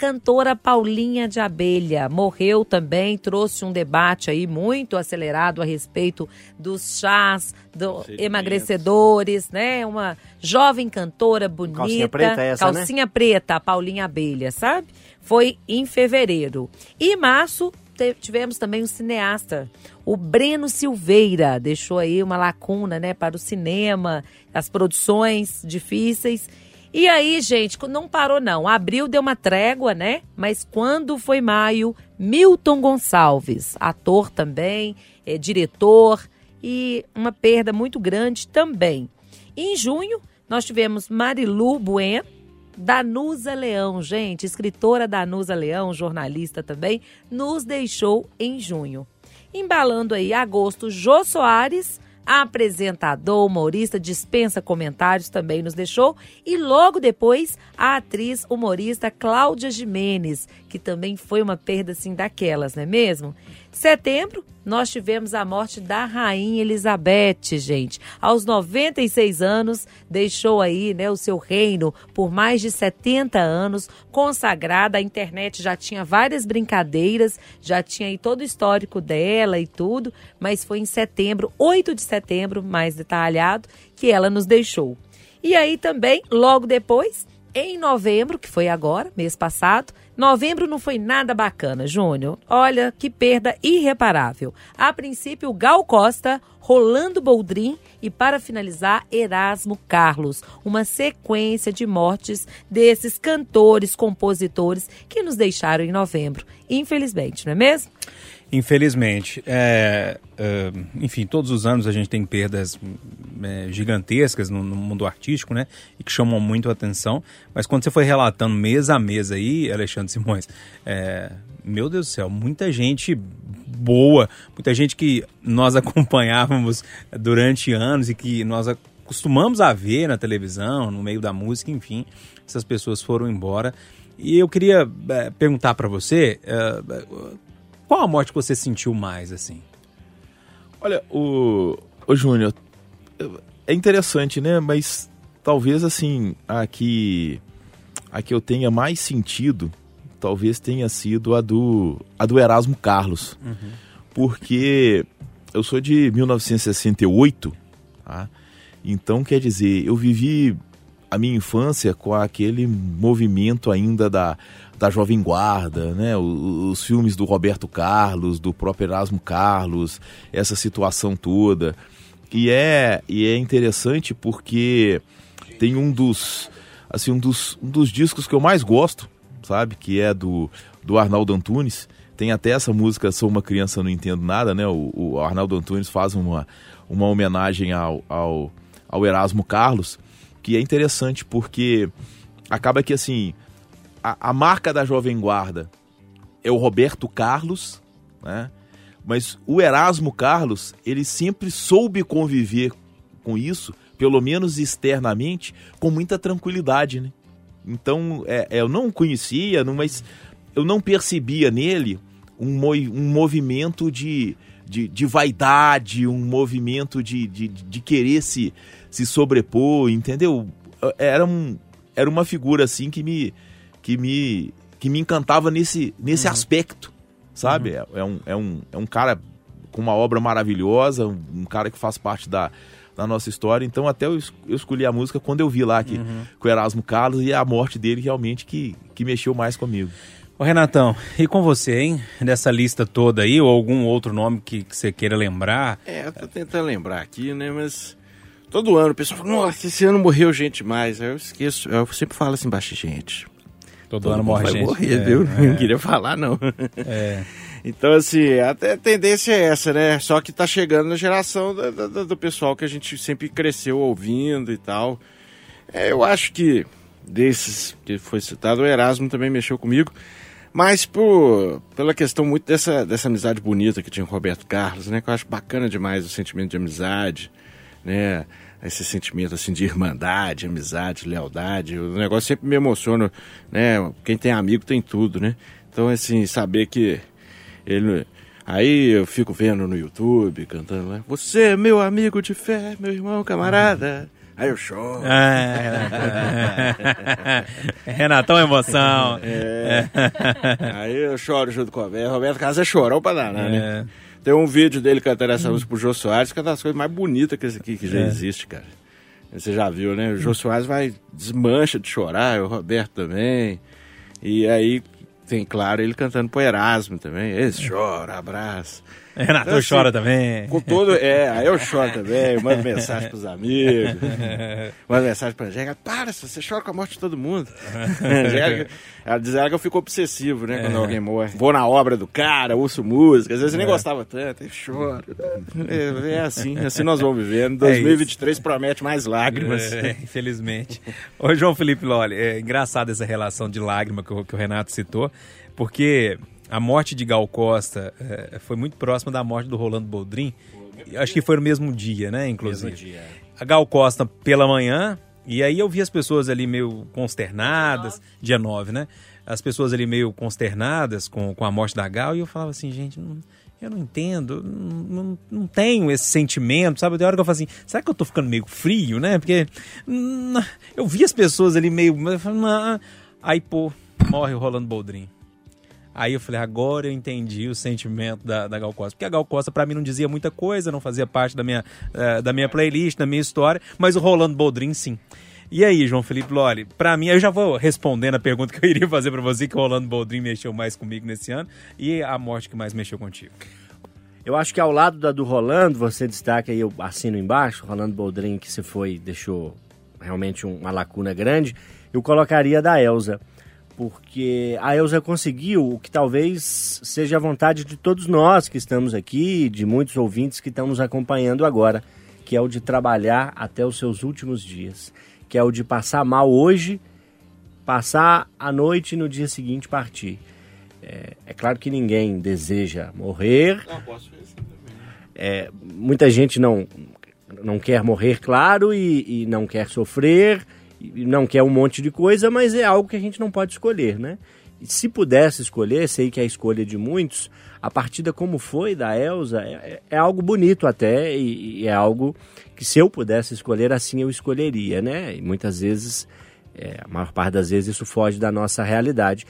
cantora Paulinha de Abelha morreu também, trouxe um debate aí muito acelerado a respeito dos chás, do Procedimentos. emagrecedores, né? Uma jovem cantora bonita, Calcinha preta essa, né? calcinha preta, a Paulinha Abelha, sabe? Foi em fevereiro. E em março tivemos também um cineasta, o Breno Silveira, deixou aí uma lacuna, né, para o cinema, as produções difíceis. E aí, gente, não parou não. Abril deu uma trégua, né? Mas quando foi maio, Milton Gonçalves, ator também, é, diretor e uma perda muito grande também. Em junho, nós tivemos Marilu Bueno, Danusa Leão, gente, escritora Danusa Leão, jornalista também, nos deixou em junho. Embalando aí agosto, Jô Soares, apresentador, humorista, dispensa comentários, também nos deixou. E logo depois, a atriz humorista Cláudia Jimenez, que também foi uma perda assim daquelas, não é mesmo? Setembro, nós tivemos a morte da Rainha Elizabeth, gente. Aos 96 anos, deixou aí né, o seu reino por mais de 70 anos, consagrada. A internet já tinha várias brincadeiras, já tinha aí todo o histórico dela e tudo, mas foi em setembro, 8 de setembro, mais detalhado, que ela nos deixou. E aí também, logo depois, em novembro, que foi agora, mês passado, novembro não foi nada bacana, Júnior. Olha que perda irreparável. A princípio, Gal Costa, Rolando Boldrin e, para finalizar, Erasmo Carlos. Uma sequência de mortes desses cantores, compositores que nos deixaram em novembro. Infelizmente, não é mesmo? Infelizmente. É, é, enfim, todos os anos a gente tem perdas é, gigantescas no, no mundo artístico, né? E que chamam muito a atenção. Mas quando você foi relatando mês a mês aí, Alexandre Simões, é, meu Deus do céu, muita gente boa, muita gente que nós acompanhávamos durante anos e que nós acostumamos a ver na televisão, no meio da música, enfim, essas pessoas foram embora. E eu queria é, perguntar para você, é, qual a morte que você sentiu mais, assim? Olha, o, o Júnior, é interessante, né? Mas talvez assim, a que, a que eu tenha mais sentido, talvez tenha sido a do, a do Erasmo Carlos. Porque eu sou de 1968, tá? Então, quer dizer, eu vivi a minha infância com aquele movimento ainda da, da Jovem Guarda, né? O- Os, filmes do Roberto Carlos, do próprio Erasmo Carlos, essa situação toda. E é, e é interessante porque tem um dos, assim, um dos, um dos discos que eu mais gosto, sabe? Que é do, do Arnaldo Antunes. Tem até essa música Sou uma Criança Não Entendo Nada, né? O, o Arnaldo Antunes faz uma, uma homenagem ao, ao, ao Erasmo Carlos, que é interessante porque acaba que assim a, a marca da Jovem Guarda é o Roberto Carlos, né? Mas o Erasmo Carlos, ele sempre soube conviver com isso, pelo menos externamente, com muita tranquilidade, né? Então, é, eu não conhecia, não- mas eu não percebia nele um, um movimento de, de, de vaidade, um movimento de, de, de querer se, se sobrepor, entendeu? Era, um, era uma figura assim que me, que me, que me encantava nesse, nesse aspecto, sabe? É, é um, é, um, é um cara com uma obra maravilhosa, um, um cara que faz parte da, da nossa história. Então, até eu, es- eu escolhi a música quando eu vi lá que, com o Erasmo Carlos e a morte dele realmente que, que mexeu mais comigo. Ô Renatão, e com você, hein? Dessa lista toda aí, ou algum outro nome que, que você queira lembrar? É, eu tô tentando lembrar aqui, né? Mas todo ano o pessoal fala, nossa, esse ano morreu gente demais. Aí eu esqueço, eu sempre falo assim baixo, gente. Todo, Todo ano morre vai gente. morrer, É, viu? é, Não queria falar, não. é. Então, assim, até a tendência é essa, né? Só que tá chegando na geração da- da- do pessoal que a gente sempre cresceu ouvindo e tal. É, eu acho que desses que foi citado, o Erasmo também mexeu comigo. Mas por, pela questão muito dessa, dessa amizade bonita que tinha com o Roberto Carlos, né? Que eu acho bacana demais o sentimento de amizade, né? Esse sentimento assim de irmandade, amizade, lealdade. O negócio sempre me emociona, né? Quem tem amigo tem tudo, né? Então, assim, saber que ele. Aí eu fico vendo no YouTube, cantando lá. Você é meu amigo de fé, meu irmão, camarada. Aí eu choro. Ah, é, Renatão é emoção. É. Aí eu choro junto com o Roberto. Roberto Carlos é chorão pra danar, É. né? Tem um vídeo dele cantando essa música pro Jô Soares, que é uma das coisas mais bonitas que esse aqui que já É. existe, cara. Você já viu, né? O Jô Soares vai, desmancha de chorar, o Roberto também. E aí tem, claro, ele cantando pro Erasmo também. Esse chora, abraça. Renatão Assim, chora também. Com todo. É, aí eu choro também, eu mando mensagem pros amigos. mando mensagem pra Angélica. Para, você chora com a morte de todo mundo. Angélica, ela diz ela que eu fico obsessivo, né? Quando alguém morre. Vou na obra do cara, ouço música. Às vezes eu nem gostava tanto, aí choro. É, é assim, assim nós vamos vivendo. É isso. 2023 promete mais lágrimas. É, infelizmente. Ô, João Felipe Lolli, é engraçado essa relação de lágrima que o, que o Renato citou, porque a morte de Gal Costa é, foi muito próxima da morte do Rolando Boldrin. Acho que foi no mesmo dia, né, inclusive. A Gal Costa pela manhã, e aí eu vi as pessoas ali meio consternadas, dia 9, né? As pessoas ali meio consternadas com, com a morte da Gal, e eu falava assim, gente, não- eu não entendo, não, não, não tenho esse sentimento, sabe? Tem hora que eu falo assim, será que eu tô ficando meio frio, né? Porque eu vi as pessoas ali meio. eu falo, "Não." Aí, pô, morre o Rolando Boldrin. Aí eu falei, agora eu entendi o sentimento da, da Gal Costa. Porque a Gal Costa, pra mim, não dizia muita coisa, não fazia parte da minha, eh, da minha playlist, da minha história, mas o Rolando Boldrin, sim. E aí, João Felipe Loli, pra mim, eu já vou respondendo a pergunta que eu iria fazer pra você, que o Rolando Boldrin mexeu mais comigo nesse ano, e a morte que mais mexeu contigo. Eu acho que ao lado da do Rolando, você destaca aí, eu assino embaixo, Rolando Boldrin, que você foi, deixou realmente um- uma lacuna grande, eu colocaria da Elsa. Porque a Elsa conseguiu o que talvez seja a vontade de todos nós que estamos aqui, de muitos ouvintes que estão nos acompanhando agora, que é o de trabalhar até os seus últimos dias, que é o de passar mal hoje, passar a noite e no dia seguinte partir. É, é claro que ninguém deseja morrer, é, muita gente não, não quer morrer, claro, e, e não quer sofrer, não quer um monte de coisa, mas é algo que a gente não pode escolher, né? Se pudesse escolher, sei que é a escolha de muitos, a partida como foi da Elsa é, é algo bonito até, e, e é algo que se eu pudesse escolher, assim eu escolheria, né? E muitas vezes, é, a maior parte das vezes, isso foge da nossa realidade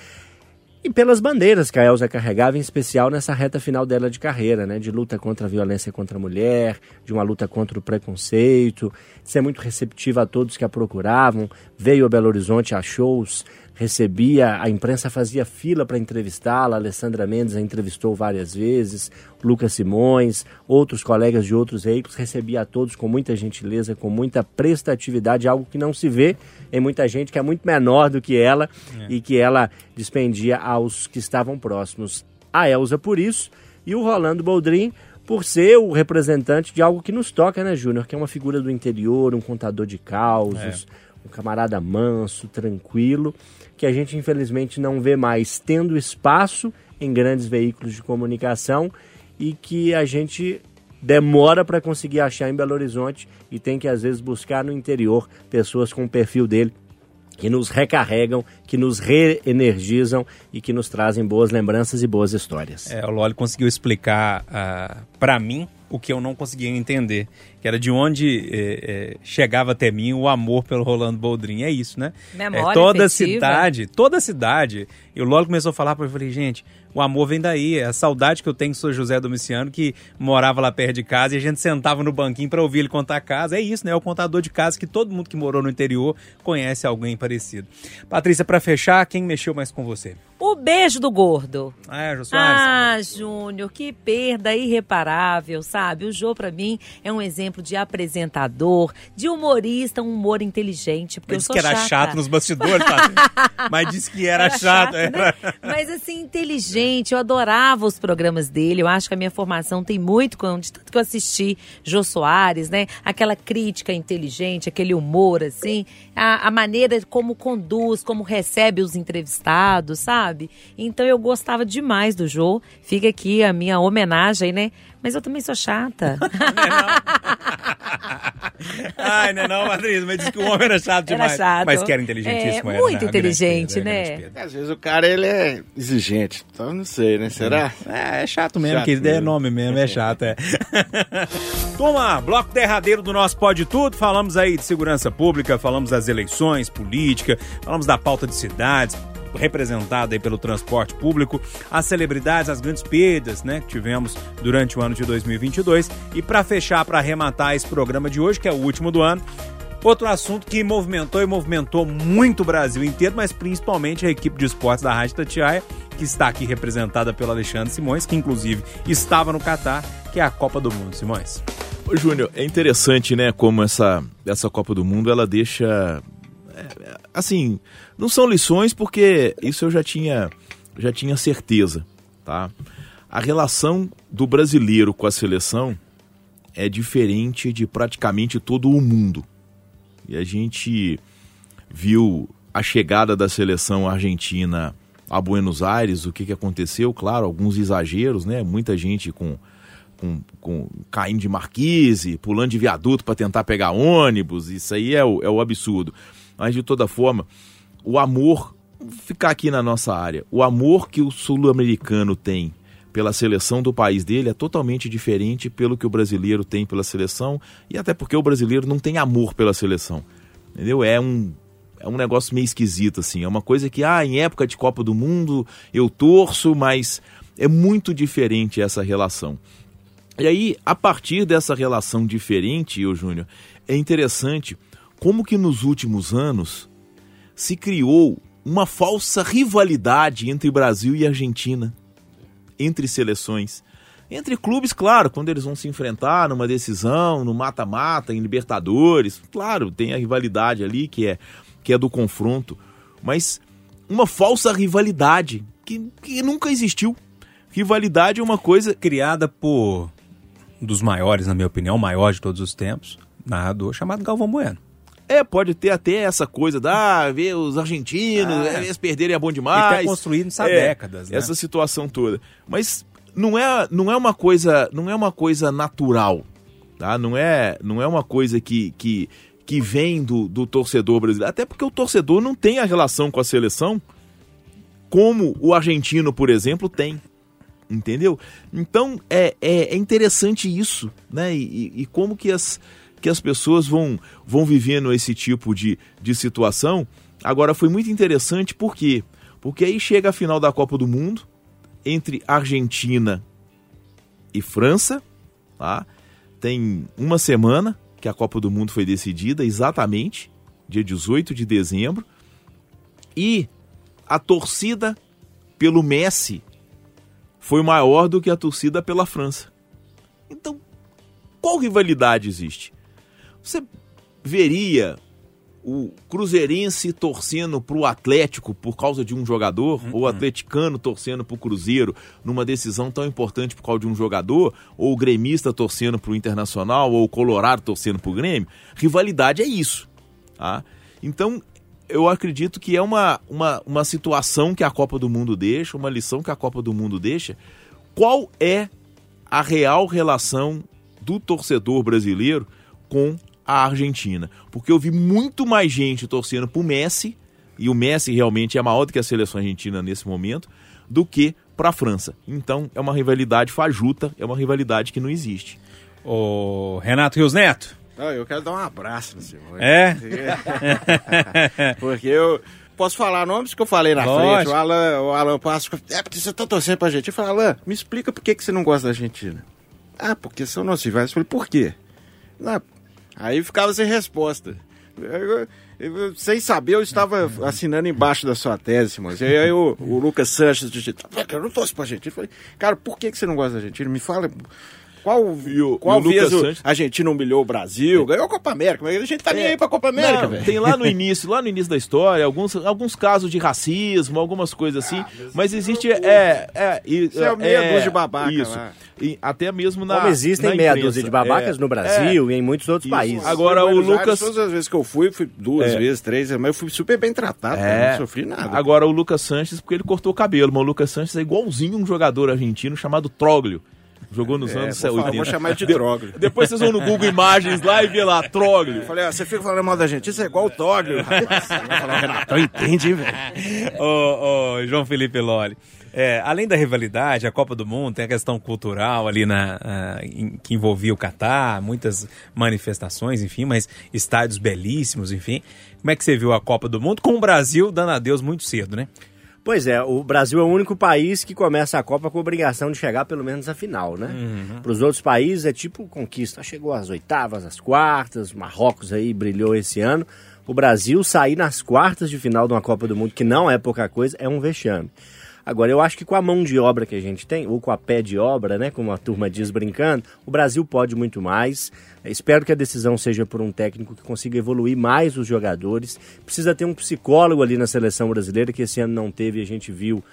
e pelas bandeiras que a Elza carregava, em especial nessa reta final dela de carreira, né? De luta contra a violência contra a mulher, de uma luta contra o preconceito, de ser muito receptiva a todos que a procuravam, veio a Belo Horizonte a shows, recebia, a imprensa fazia fila para entrevistá-la, Alessandra Mendes a entrevistou várias vezes, Lucas Simões, outros colegas de outros veículos, recebia a todos com muita gentileza, com muita prestatividade, algo que não se vê em muita gente que é muito menor do que ela e que ela dispendia aos que estavam próximos. A Elza por isso e o Rolando Boldrin por ser o representante de algo que nos toca, né, Júnior? Que é uma figura do interior, um contador de causos, um camarada manso, tranquilo, que a gente infelizmente não vê mais tendo espaço em grandes veículos de comunicação e que a gente demora para conseguir achar em Belo Horizonte e tem que às vezes buscar no interior pessoas com o perfil dele que nos recarregam, que nos reenergizam e que nos trazem boas lembranças e boas histórias. É, o Loli conseguiu explicar ah, pra mim o que eu não conseguia entender, que era de onde eh, eh, chegava até mim o amor pelo Rolando Boldrin. É isso, né? Memória é, toda a afetiva. cidade, toda cidade. E o Loli começou a falar para eu falei, gente, o amor vem daí, é a saudade que eu tenho do Sr. José Domiciano, que morava lá perto de casa e a gente sentava no banquinho para ouvir ele contar a casa. É isso, né? É o contador de casa que todo mundo que morou no interior conhece alguém parecido. Patrícia, para fechar, quem mexeu mais com você? O beijo do gordo. Ah, é, Jô Soares? Ah, Júnior, que perda irreparável, sabe? O Jô, pra mim, é um exemplo de apresentador, de humorista, um humor inteligente. Porque Mas eu disse sou que era chata. chato nos bastidores, Patrícia. Mas disse que era, Era chato. chato, era. né? Mas assim, inteligente, eu adorava os programas dele. Eu acho que a minha formação tem muito com de tanto que eu assisti Jô Soares, né? Aquela crítica inteligente, aquele humor, assim, a, a maneira como conduz, como recebe os entrevistados, sabe? Então eu gostava demais do Jô. Fica aqui a minha homenagem, né? Mas eu também sou chata. Ai, não, é não, Patrícia, mas disse que o homem era chato Era demais. chato. Mas que era inteligentíssimo. É, era, muito né? Inteligente, perda, né? Às vezes o cara ele é exigente, então não sei, né? Será? É, é chato mesmo, Chato que ele é mesmo. nome mesmo, é chato, é. Turma, bloco derradeiro do nosso Pode Tudo. Falamos aí de segurança pública, falamos das eleições, política, falamos da pauta de cidades, representada aí pelo transporte público, as celebridades, as grandes perdas, né, que tivemos durante o ano de 2022. E para fechar, para arrematar esse programa de hoje, que é o último do ano, Outro assunto que movimentou e movimentou muito o Brasil inteiro, mas principalmente a equipe de esportes da Rádio Tatiaia, que está aqui representada pelo Alexandre Simões, que inclusive estava no Catar, que é a Copa do Mundo. Simões. Júnior, é interessante, né, como essa, essa Copa do Mundo, ela deixa... é, é, assim, não são lições porque isso eu já tinha, já tinha certeza, tá? A relação do brasileiro com a seleção é diferente de praticamente todo o mundo. E a gente viu a chegada da seleção argentina a Buenos Aires, o que, que aconteceu, claro, alguns exageros, né? Muita gente com, com, com caindo de marquise, pulando de viaduto para tentar pegar ônibus, isso aí é o, é o absurdo. Mas de toda forma, o amor, ficar aqui na nossa área, o amor que o sul-americano tem pela seleção do país dele é totalmente diferente pelo que o brasileiro tem pela seleção e até porque o brasileiro não tem amor pela seleção. Entendeu? É um é um negócio meio esquisito assim, é uma coisa que ah, em época de Copa do Mundo eu torço, mas é muito diferente essa relação. E aí, a partir dessa relação diferente, eu Júnior, é interessante como que nos últimos anos se criou uma falsa rivalidade entre Brasil e Argentina entre seleções. Entre clubes, claro, quando eles vão se enfrentar numa decisão, no mata-mata, em Libertadores, claro, tem a rivalidade ali que é, que é do confronto, mas uma falsa rivalidade que, que nunca existiu. Rivalidade é uma coisa. Criada por um dos maiores, na minha opinião, o maior de todos os tempos, narrador chamado Galvão Bueno. É, pode ter até essa coisa da ah, ver os argentinos, Ah. eles perderem é bom Ele demais. tá construído isso há É, décadas, né? essa situação toda. Mas não é, não é uma coisa, não é uma coisa natural, tá? Não é, não é uma coisa que, que, que vem do, do torcedor brasileiro. Até porque o torcedor não tem a relação com a seleção como o argentino, por exemplo, tem. Entendeu? Então é, é, é interessante isso, né? E, e- e como que as, que as pessoas vão, vão vivendo esse tipo de, de situação. Agora foi muito interessante, por quê? Porque aí chega a final da Copa do Mundo entre Argentina e França, tá? Tem uma semana que a Copa do Mundo foi decidida, exatamente, dia 18 de dezembro. E a torcida pelo Messi foi maior do que a torcida pela França. Então, qual rivalidade existe? Você veria o Cruzeirense torcendo pro Atlético por causa de um jogador, ou o atleticano torcendo pro Cruzeiro numa decisão tão importante por causa de um jogador, ou o gremista torcendo pro Internacional, ou o Colorado torcendo pro Grêmio? Rivalidade é isso. Tá? Então, eu acredito que é uma, uma, uma situação que a Copa do Mundo deixa, uma lição que a Copa do Mundo deixa. Qual é a real relação do torcedor brasileiro com a Argentina? Porque eu vi muito mais gente torcendo pro Messi, e o Messi realmente é maior do que a seleção argentina nesse momento, do que para a França. Então é uma rivalidade fajuta, é uma rivalidade que não existe. O Renato Rios Neto. Não, eu quero dar um abraço no senhor. É? Porque eu posso falar nomes que eu falei na Lógico. frente. O Alan, o Alan Pasco, é porque você tá torcendo pra Argentina. Eu falei, Alan, me explica por que, que você não gosta da Argentina. Ah, porque são nossos rivais. Eu falei, por quê? Não, aí ficava sem resposta. Eu- eu- sem saber, eu estava assinando embaixo da sua tese, Simões. E aí o, o Lucas Sanches digitava, eu não torço pra Argentina. Eu falei, cara, por que, que você não gosta da Argentina? Me fala. Qual, o- qual e o vez Lucas o- Sanches- a Argentina humilhou o Brasil, ganhou a Copa América, mas a gente tá nem aí pra Copa América, É. Não, velho. tem lá no início, lá no início da história, alguns, alguns casos de racismo, algumas coisas assim, mas existe é, é, e- Isso é o meia dúzia de babaca Isso. lá. E até mesmo na Como existem na meia dúzia de babacas É, no Brasil é. e em muitos outros Isso. países. Agora, o Lucas- Todas as vezes que eu fui, fui duas É. vezes, três, mas eu fui super bem tratado, É. não sofri nada. Agora o Lucas Sanches, porque ele cortou o cabelo, mas o Lucas Sanches é igualzinho um jogador argentino chamado Troglio. Jogou nos É, anos vou, falar, 80. vou chamar de Troglio. Depois vocês vão no Google Imagens lá e vê lá, Troglio. Eu falei, ó, você fica falando mal da Argentina, você é igual o Troglio. rapaz. Falar, o Renatão entende, hein, velho? Ô, ô, João Felipe Loli. É, além da rivalidade, a Copa do Mundo tem a questão cultural ali na, ah, em- que envolvia o Catar, muitas manifestações, enfim, mas estádios belíssimos, enfim. Como é que você viu a Copa do Mundo com o Brasil dando adeus muito cedo, né? Pois é, o Brasil é o único país que começa a Copa com a obrigação de chegar pelo menos à final, né? Para os outros países é tipo conquista. Chegou às oitavas, às quartas, Marrocos aí brilhou esse ano. O Brasil sair nas quartas de final de uma Copa do Mundo, que não é pouca coisa, é um vexame. Agora, eu acho que com a mão de obra que a gente tem, ou com a pé de obra, né, como a turma diz brincando, o Brasil pode muito mais. Espero que a decisão seja por um técnico que consiga evoluir mais os jogadores. Precisa ter um psicólogo ali na seleção brasileira, que esse ano não teve, a gente viu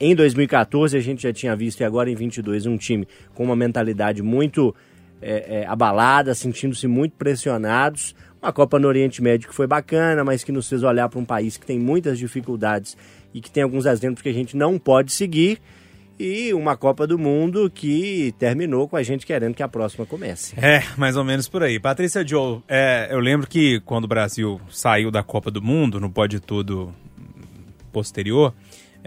em 2014, a gente já tinha visto, e agora em 22, um time com uma mentalidade muito é, é, abalada, sentindo-se muito pressionados. Uma Copa no Oriente Médio que foi bacana, mas que nos fez olhar para um país que tem muitas dificuldades e que tem alguns exemplos que a gente não pode seguir. E uma Copa do Mundo que terminou com a gente querendo que a próxima comece. É, mais ou menos por aí. Patrícia Joe, é, eu lembro que quando o Brasil saiu da Copa do Mundo, no Pode Tudo posterior,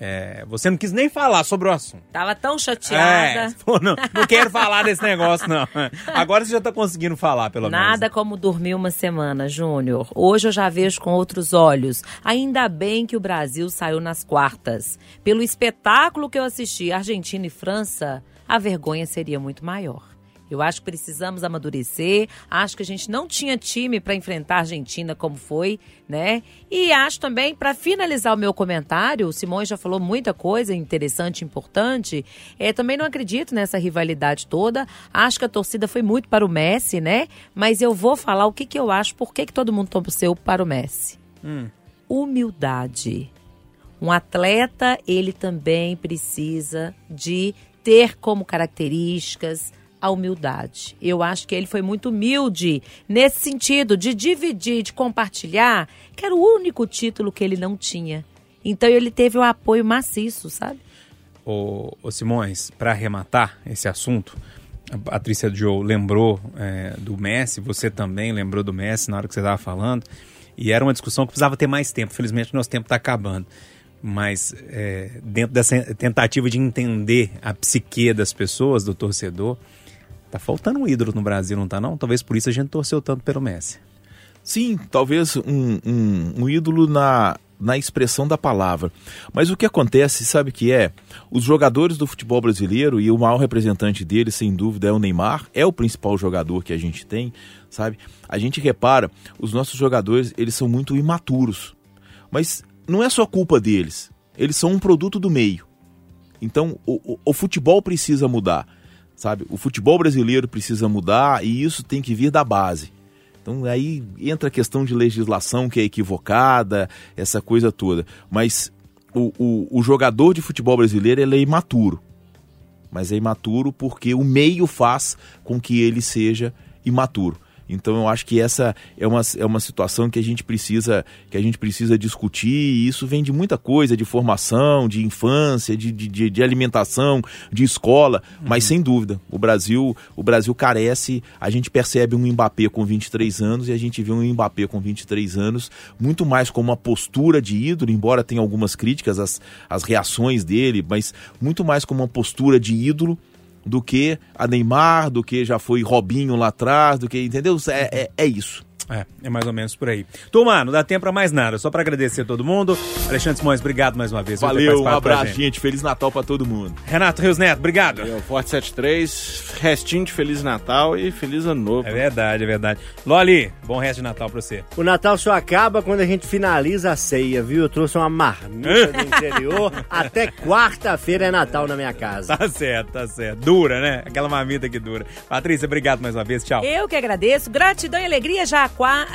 é, você não quis nem falar sobre o assunto. Tava tão chateada. É, pô, não, não quero falar desse negócio, não. Agora você já tá conseguindo falar, pelo Nada menos. como dormir uma semana, Júnior. Hoje eu já vejo com outros olhos. Ainda bem que o Brasil saiu nas quartas. Pelo espetáculo que eu assisti, Argentina e França, a vergonha seria muito maior. Eu acho que precisamos amadurecer. Acho que a gente não tinha time para enfrentar a Argentina como foi, né? E acho também, para finalizar o meu comentário, o Simões já falou muita coisa interessante, importante. É, também não acredito nessa rivalidade toda. Acho que a torcida foi muito para o Messi, né? Mas eu vou falar o que, que eu acho, por que, que todo mundo torceu para o Messi. Humildade. Um atleta, ele também precisa de ter como características a humildade. Eu acho que ele foi muito humilde nesse sentido de dividir, de compartilhar, que era o único título que ele não tinha. Então ele teve um apoio maciço, sabe? Ô, ô Simões, para arrematar esse assunto, a Patrícia Joe lembrou é, do Messi, você também lembrou do Messi na hora que você estava falando, e era uma discussão que precisava ter mais tempo. Felizmente, nosso tempo está acabando. Mas é, dentro dessa tentativa de entender a psique das pessoas, do torcedor, tá faltando um ídolo no Brasil, não tá não? Talvez por isso a gente torceu tanto pelo Messi. Sim, talvez um, um, um ídolo na, na expressão da palavra. Mas o que acontece, sabe que é? Os jogadores do futebol brasileiro, e o maior representante dele, sem dúvida, é o Neymar, é o principal jogador que a gente tem, sabe? A gente repara, os nossos jogadores, eles são muito imaturos. Mas não é só culpa deles. Eles são um produto do meio. Então, o, o, o futebol precisa mudar, sabe? O futebol brasileiro precisa mudar e isso tem que vir da base. Então aí entra a questão de legislação que é equivocada, essa coisa toda. Mas o, o, o jogador de futebol brasileiro ele é imaturo. Mas é imaturo porque o meio faz com que ele seja imaturo. Então eu acho que essa é uma, é uma situação que a gente precisa que a gente precisa discutir e isso vem de muita coisa, de formação, de infância, de, de, de alimentação, de escola, mas sem dúvida, o Brasil, o Brasil carece, a gente percebe um Mbappé com 23 anos e a gente vê um Mbappé com 23 anos muito mais como uma postura de ídolo, embora tenha algumas críticas às, às reações dele, mas muito mais como uma postura de ídolo do que a Neymar, do que já foi Robinho lá atrás, do que, entendeu? É, é, é isso. É, é mais ou menos por aí. Turma, não dá tempo pra mais nada. Só pra agradecer a todo mundo. Alexandre Simões, obrigado mais uma vez. Valeu, um abraço, gente. gente. Feliz Natal pra todo mundo. Renato Rios Neto, obrigado. Eu, Forte 73, restinho de Feliz Natal e Feliz Ano Novo. É verdade, é verdade. Loli, bom resto de Natal pra você. O Natal só acaba quando a gente finaliza a ceia, viu? Eu trouxe uma marmita do interior. Até quarta-feira é Natal na minha casa. Tá certo, tá certo. Dura, né? Aquela mamita que dura. Patrícia, obrigado mais uma vez. Tchau. Eu que agradeço. Gratidão e alegria. Já,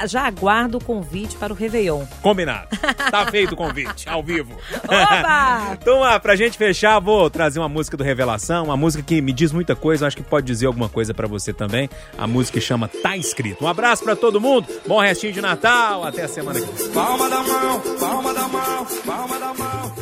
já aguardo o convite para o Réveillon. Combinado. Tá feito o convite, ao vivo. Oba! Então, ah, pra gente fechar, vou trazer uma música do Revelação, uma música que me diz muita coisa, acho que pode dizer alguma coisa pra você também. A música que chama Tá Escrito. Um abraço pra todo mundo, bom restinho de Natal, até a semana que vem. Palma da mão, palma da mão, palma da mão.